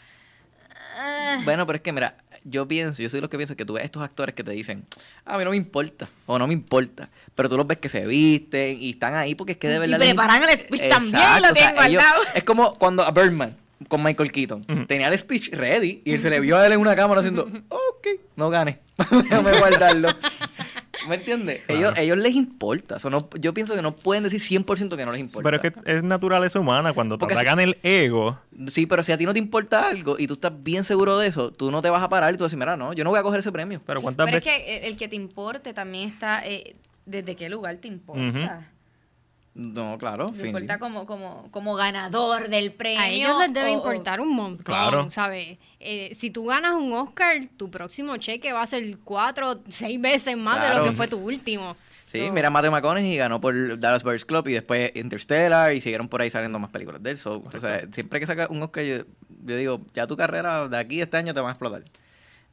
Ah, Bueno, pero es que, mira, yo pienso, yo soy de los que pienso que tú ves estos actores que te dicen, "Ah, a mí no me importa, o no me importa, pero tú los ves que se visten y están ahí porque es que de Y verdad... les- preparan el speech también, lo o sea, tengo al ellos- lado. Es como cuando a Birdman, con Michael Keaton, tenía el speech ready y se le vio a él en una cámara haciendo, ok, no gane, déjame guardarlo. ¿Me entiendes? Ellos, ellos les importa. eso no, yo pienso que no pueden decir 100% que no les importa. Pero es que es naturaleza humana. Cuando te Porque si- atacan el ego, Sí, pero si a ti no te importa algo y tú estás bien seguro de eso, tú no te vas a parar y tú vas a decir, mira, no, yo no voy a coger ese premio. pero ¿cuántas Pero es que el, el que te importe también está. eh, ¿Desde qué lugar te importa? No, claro. ¿Te fin. importa como, como, como ganador del premio? A ellos les debe o- importar un montón, Claro. ¿sabes? Eh, si tú ganas un Oscar, tu próximo cheque va a ser cuatro, seis veces más de lo que fue tu último. Sí, So, mira, Matthew McConaughey ganó por Dallas Buyers Club y después Interstellar y siguieron por ahí saliendo más películas de él. So, o sea, siempre que saca un Oscar, yo, yo digo, ya tu carrera de aquí a este año te va a explotar.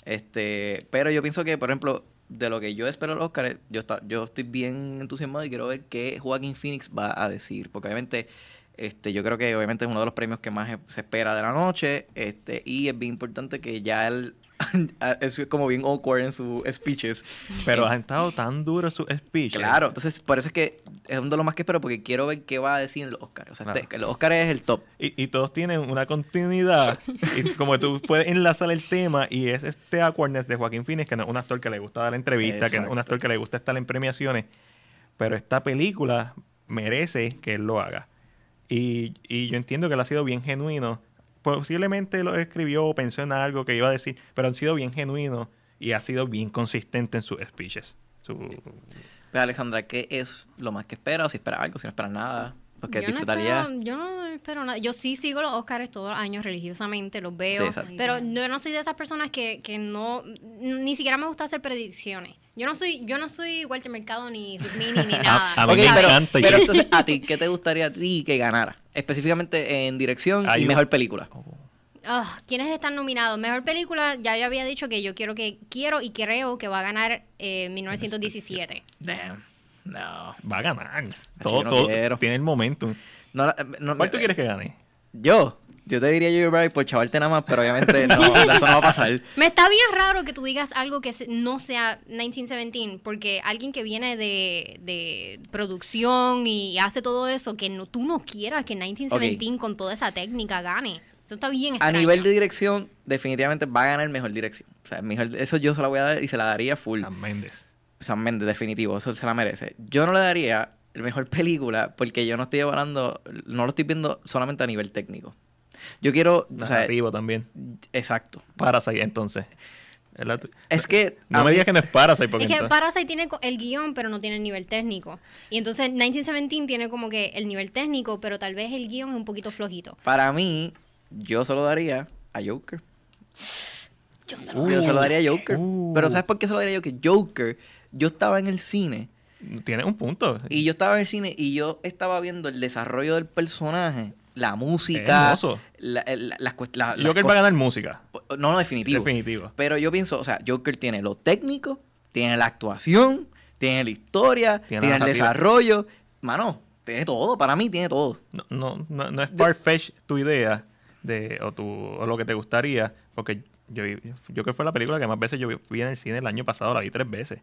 Este, pero yo pienso que, por ejemplo, de lo que yo espero de los Oscars, yo, está, yo estoy bien entusiasmado y quiero ver qué Joaquín Phoenix va a decir. Porque obviamente, este, yo creo que obviamente es y es como bien awkward en sus speeches. Pero han estado tan duros sus speeches. Claro, entonces por eso es que es uno de los más que espero porque quiero ver qué va a decir en los Oscars. O sea, Claro. este- los Oscars es el top. Y, y todos tienen una continuidad. y como tú puedes enlazar el tema, y es este awkwardness de Joaquín Phoenix, que no es un actor que le gusta dar entrevistas, que no es un Exacto. actor que le gusta estar en premiaciones. Pero esta película merece que él lo haga. Y, y yo entiendo que él ha sido bien genuino. Posiblemente lo escribió o pensó en algo que iba a decir, pero han sido bien genuino y ha sido bien consistente en sus speeches. Su- Pues, Alexandra, ¿qué es lo más que esperas? O si esperas algo, si no esperas nada. Porque yo no, disfrutaría. espero, yo no espero nada. Yo sí sigo los Oscars todos los años religiosamente, los veo. Sí, pero yo no soy de esas personas que, que no, ni siquiera me gusta hacer predicciones. Yo no soy, yo no soy Walter Mercado ni Ritmini ni nada. a mí me pero, encanta pero entonces, ¿a ti qué te gustaría a ti que ganara? Específicamente en dirección Hay y mejor película. Ah, ¿Quiénes están nominados? Mejor película, ya yo había dicho que yo quiero que quiero y creo que va a ganar eh, 1917. Damn. No. Va a ganar. yo Todo, no todo quiero. tiene el momentum. no, la- no ¿Cuál me- tú quieres que gane? Yo. Yo te diría Jojo Rabbit por chavarte nada más, pero obviamente no, eso no va a pasar. Me está bien raro que tú digas algo que no sea 1917, porque alguien que viene de, de producción y hace todo eso, que no, tú no quieras que 1917 con toda esa técnica gane. Eso está bien A nivel de dirección, definitivamente va a ganar mejor dirección. O sea, mejor, eso yo se la voy a dar y se la daría full. Sam Mendes. Sam Mendes, definitivo, eso se la merece. Yo no le daría el mejor película porque yo no estoy evaluando, no lo estoy viendo solamente a nivel técnico. Yo quiero, o sea, Narrativo también. exacto. Parasite, entonces. Es que No me digas que no es Parasite, porque Es que entonces- Parasite tiene el guion, pero no tiene el nivel técnico. Y entonces 1917 tiene como que el nivel técnico, pero tal vez el guion es un poquito flojito. para mí, yo se lo daría a Joker. Yo se yo se lo daría a Joker. Uh. Pero ¿sabes por qué se lo daría a Joker? Joker, yo estaba en el cine Tiene un punto. y yo estaba en el cine y yo estaba viendo el desarrollo del personaje, la música, hermoso. la, las la- las Joker va a ganar música. No, no, definitivo. Definitivo. Pero yo pienso, o sea, Joker tiene lo técnico, tiene la actuación, tiene la historia, Tiene el desarrollo. Mano, tiene todo, para mí tiene todo. No, no, no, no es far-fetched tu idea de, o, tu, o lo que te gustaría, porque yo, vi- Joker fue la película que más veces yo vi en el cine el año pasado, la vi tres veces.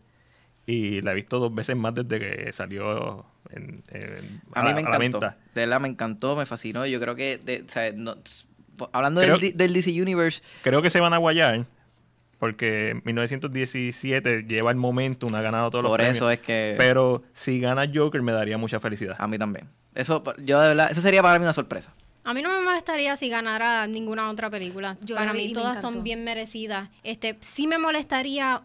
Y la he visto dos veces más desde que salió en, en- A, a, mí la- me a la encantó. venta. De verdad me encantó, me fascinó. Yo creo que, de- o sea, no- hablando Creo- del, DC Universe, Creo que se van a guayar, porque 1917 lleva el momentum, ha ganado todos por los eso premios. es que Pero si gana Joker me daría mucha felicidad. a mí también. Eso, yo de verdad, eso sería para mí una sorpresa. A mí no me molestaría si ganara ninguna otra película. Yo Para la mí todas encantó. son bien merecidas. Este, sí me molestaría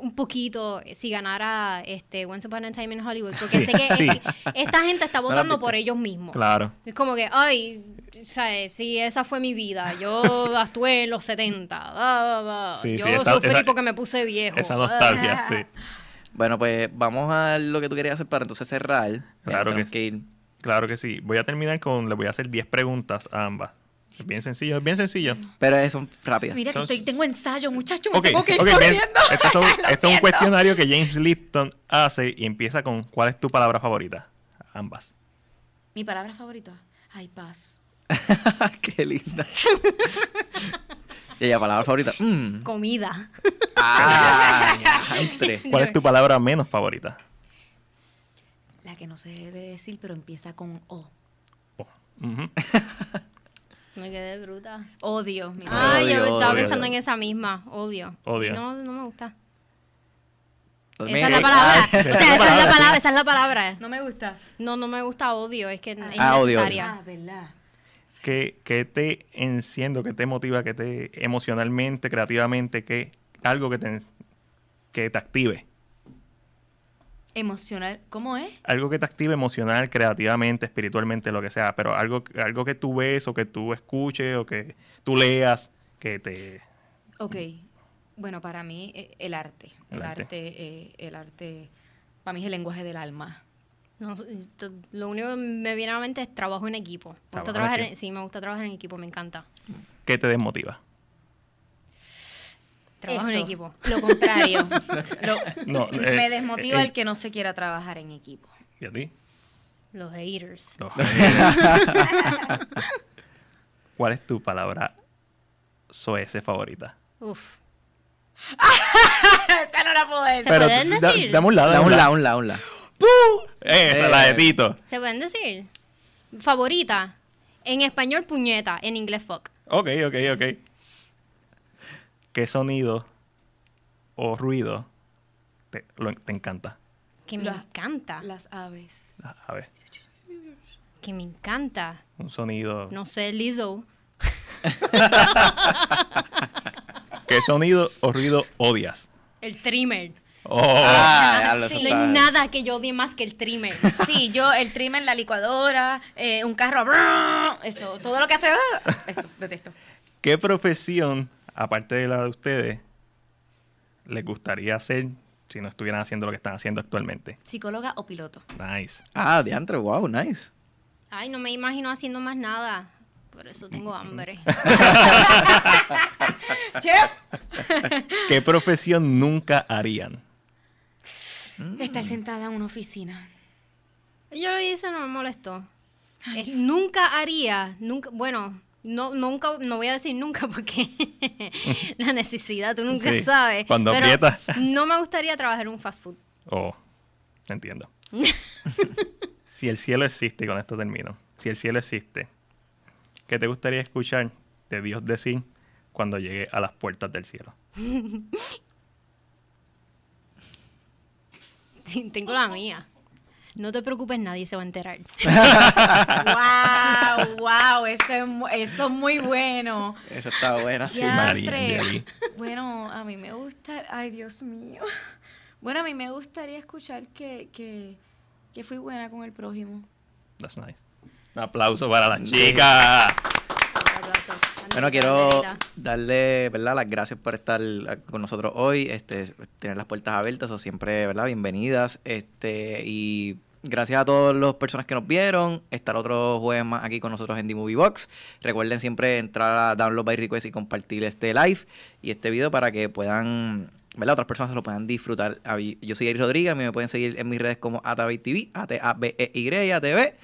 un poquito si ganara este Once Upon a Time in Hollywood, porque Sí, sé que sí. es- esta gente está votando por ellos mismos. Claro. Es como que, ay, ¿sabes? Sí, esa fue mi vida. Yo actué en los 70. da, da, da. Sí, Yo sí, esta- sufrí esa- porque me puse viejo. Esa nostalgia, sí. Bueno, pues vamos a lo que tú querías hacer para entonces cerrar. Claro que ir. Claro que sí. Voy a terminar con, le voy a hacer 10 preguntas a ambas. Es bien sencillo, es bien sencillo. Pero es- son rápidas. Mira que estoy, tengo ensayo, muchachos, me Ok, tengo que ir ok, bien. corriendo. Este, este es un cuestionario que James Lipton hace y empieza con ¿cuál es tu palabra favorita? Ambas. Mi palabra favorita. Ay, paz. Qué linda. y ella, palabra favorita. Mm. Comida. Ah. ¿Cuál es tu palabra menos favorita? La que no se debe decir, pero empieza con O. Oh, ujú. Me quedé bruta. Odio. Mi Ah, Ay, yo Odio, estaba odio. pensando en esa misma. Odio. Odio. No, no me gusta. Pues Esa es la palabra. ah, O sea, esa es la palabra. Esa es la palabra. No me gusta. No, no me gusta odio. Es que es Ah, odio, innecesaria. Ah, verdad. ¿Qué, qué te enciende, qué te motiva, qué te emocionalmente, creativamente, qué, algo que te, que te active? Emocional. ¿Cómo es? Algo que te active emocional, creativamente, espiritualmente, lo que sea, pero algo, algo que tú ves o que tú escuches o que tú leas que te... Ok. Bueno, para mí eh, el arte. El El, arte. arte, eh, el arte, para mí es el lenguaje del alma. No, lo único que me viene a la mente es trabajo en equipo. Me gusta en trabajar en, equipo. sí, me gusta trabajar en equipo, me encanta. ¿Qué te desmotiva? Trabajo en equipo. Lo contrario. Lo- No, me eh, desmotiva eh, el que no se quiera trabajar en equipo. ¿Y a ti? Los haters. Los- ¿Cuál es tu palabra soez favorita? Uf. Esa no la puedo decir. ¿Se Pero pueden decir? dame un lado, Da dame un un la, lado. un un. Esa es la de Eh. Tito. ¿Se pueden decir? Favorita. En español, puñeta. En inglés, fuck. Ok, ok, ok. ¿Qué sonido o ruido te, lo- te encanta? Que me La- encanta. Las aves. A a ver, Que me encanta. un sonido. No sé, Lizzo. ¿Qué sonido o ruido odias? El trimmer. Oh, Ah, Sí, no hay nada que yo odie más que el trimmer. Sí, yo, el trimmer, la licuadora, eh, un carro, brrr, eso, todo lo que hace, ah, eso, detesto. ¿Qué profesión, aparte de la de ustedes, les gustaría hacer si no estuvieran haciendo lo que están haciendo actualmente? ¿Psicóloga o piloto? Nice. Ah, diantre, wow, nice. Ay, no me imagino haciendo más nada. Por eso tengo hambre. ¡Chef! ¿Qué profesión nunca harían? Estar sentada en una oficina. Yo lo hice, no me molestó. Es- nunca haría, nunca, bueno, no, nunca, no voy a decir nunca porque la necesidad, tú nunca Sí, sabes. cuando pero aprieta. No me gustaría trabajar en un fast food. Oh, entiendo. si el cielo existe, y con esto termino. Si el cielo existe, ¿qué te gustaría escuchar de Dios decir cuando llegue a las puertas del cielo. Tengo la mía. No te preocupes, nadie se va a enterar. ¡Wow! ¡Wow! Eso es, eso es muy bueno. Esa estaba buena. sí. María. Bueno, a mí me gusta. Ay, Dios mío. Bueno, a mí me gustaría escuchar que, que, que fui buena con el prójimo. That's nice. Un aplauso para las chicas. Bueno, quiero darle, ¿verdad? Las gracias por estar con nosotros hoy, este, tener las puertas abiertas, o siempre, ¿verdad? Bienvenidas, este, y gracias a todas las personas que nos vieron, estar otro jueves más aquí con nosotros en The Movie Box. Recuerden siempre entrar a Download by Request y compartir este live y este video para que puedan, ¿verdad? Otras personas se lo puedan disfrutar. Yo soy Eric Rodríguez, me pueden seguir en mis redes como Atabey TV, A-T-A-B-E-Y, A-T-V.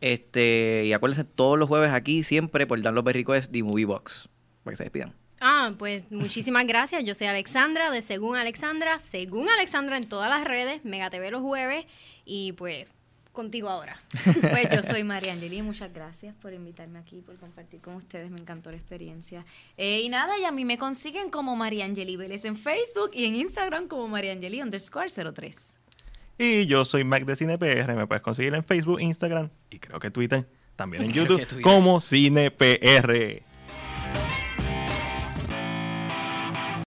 Este, y acuérdense todos los jueves aquí, siempre por Download by Request, The Movie Box. Para que se despidan. Ah, pues muchísimas gracias. Yo soy Alexandra de Según Alexandra. Según Alexandra en todas las redes. Mega TV los jueves. Y pues contigo ahora. Pues yo soy María Angeli, muchas gracias por invitarme aquí, por compartir con ustedes, me encantó la experiencia. Eh, y nada, y a mí me consiguen como María Angeli Vélez en Facebook y en Instagram como María Angeli underscore 03. Y yo soy Mac de CinePR. Me puedes conseguir en Facebook, Instagram y creo que Twitter. También en YouTube como CinePR.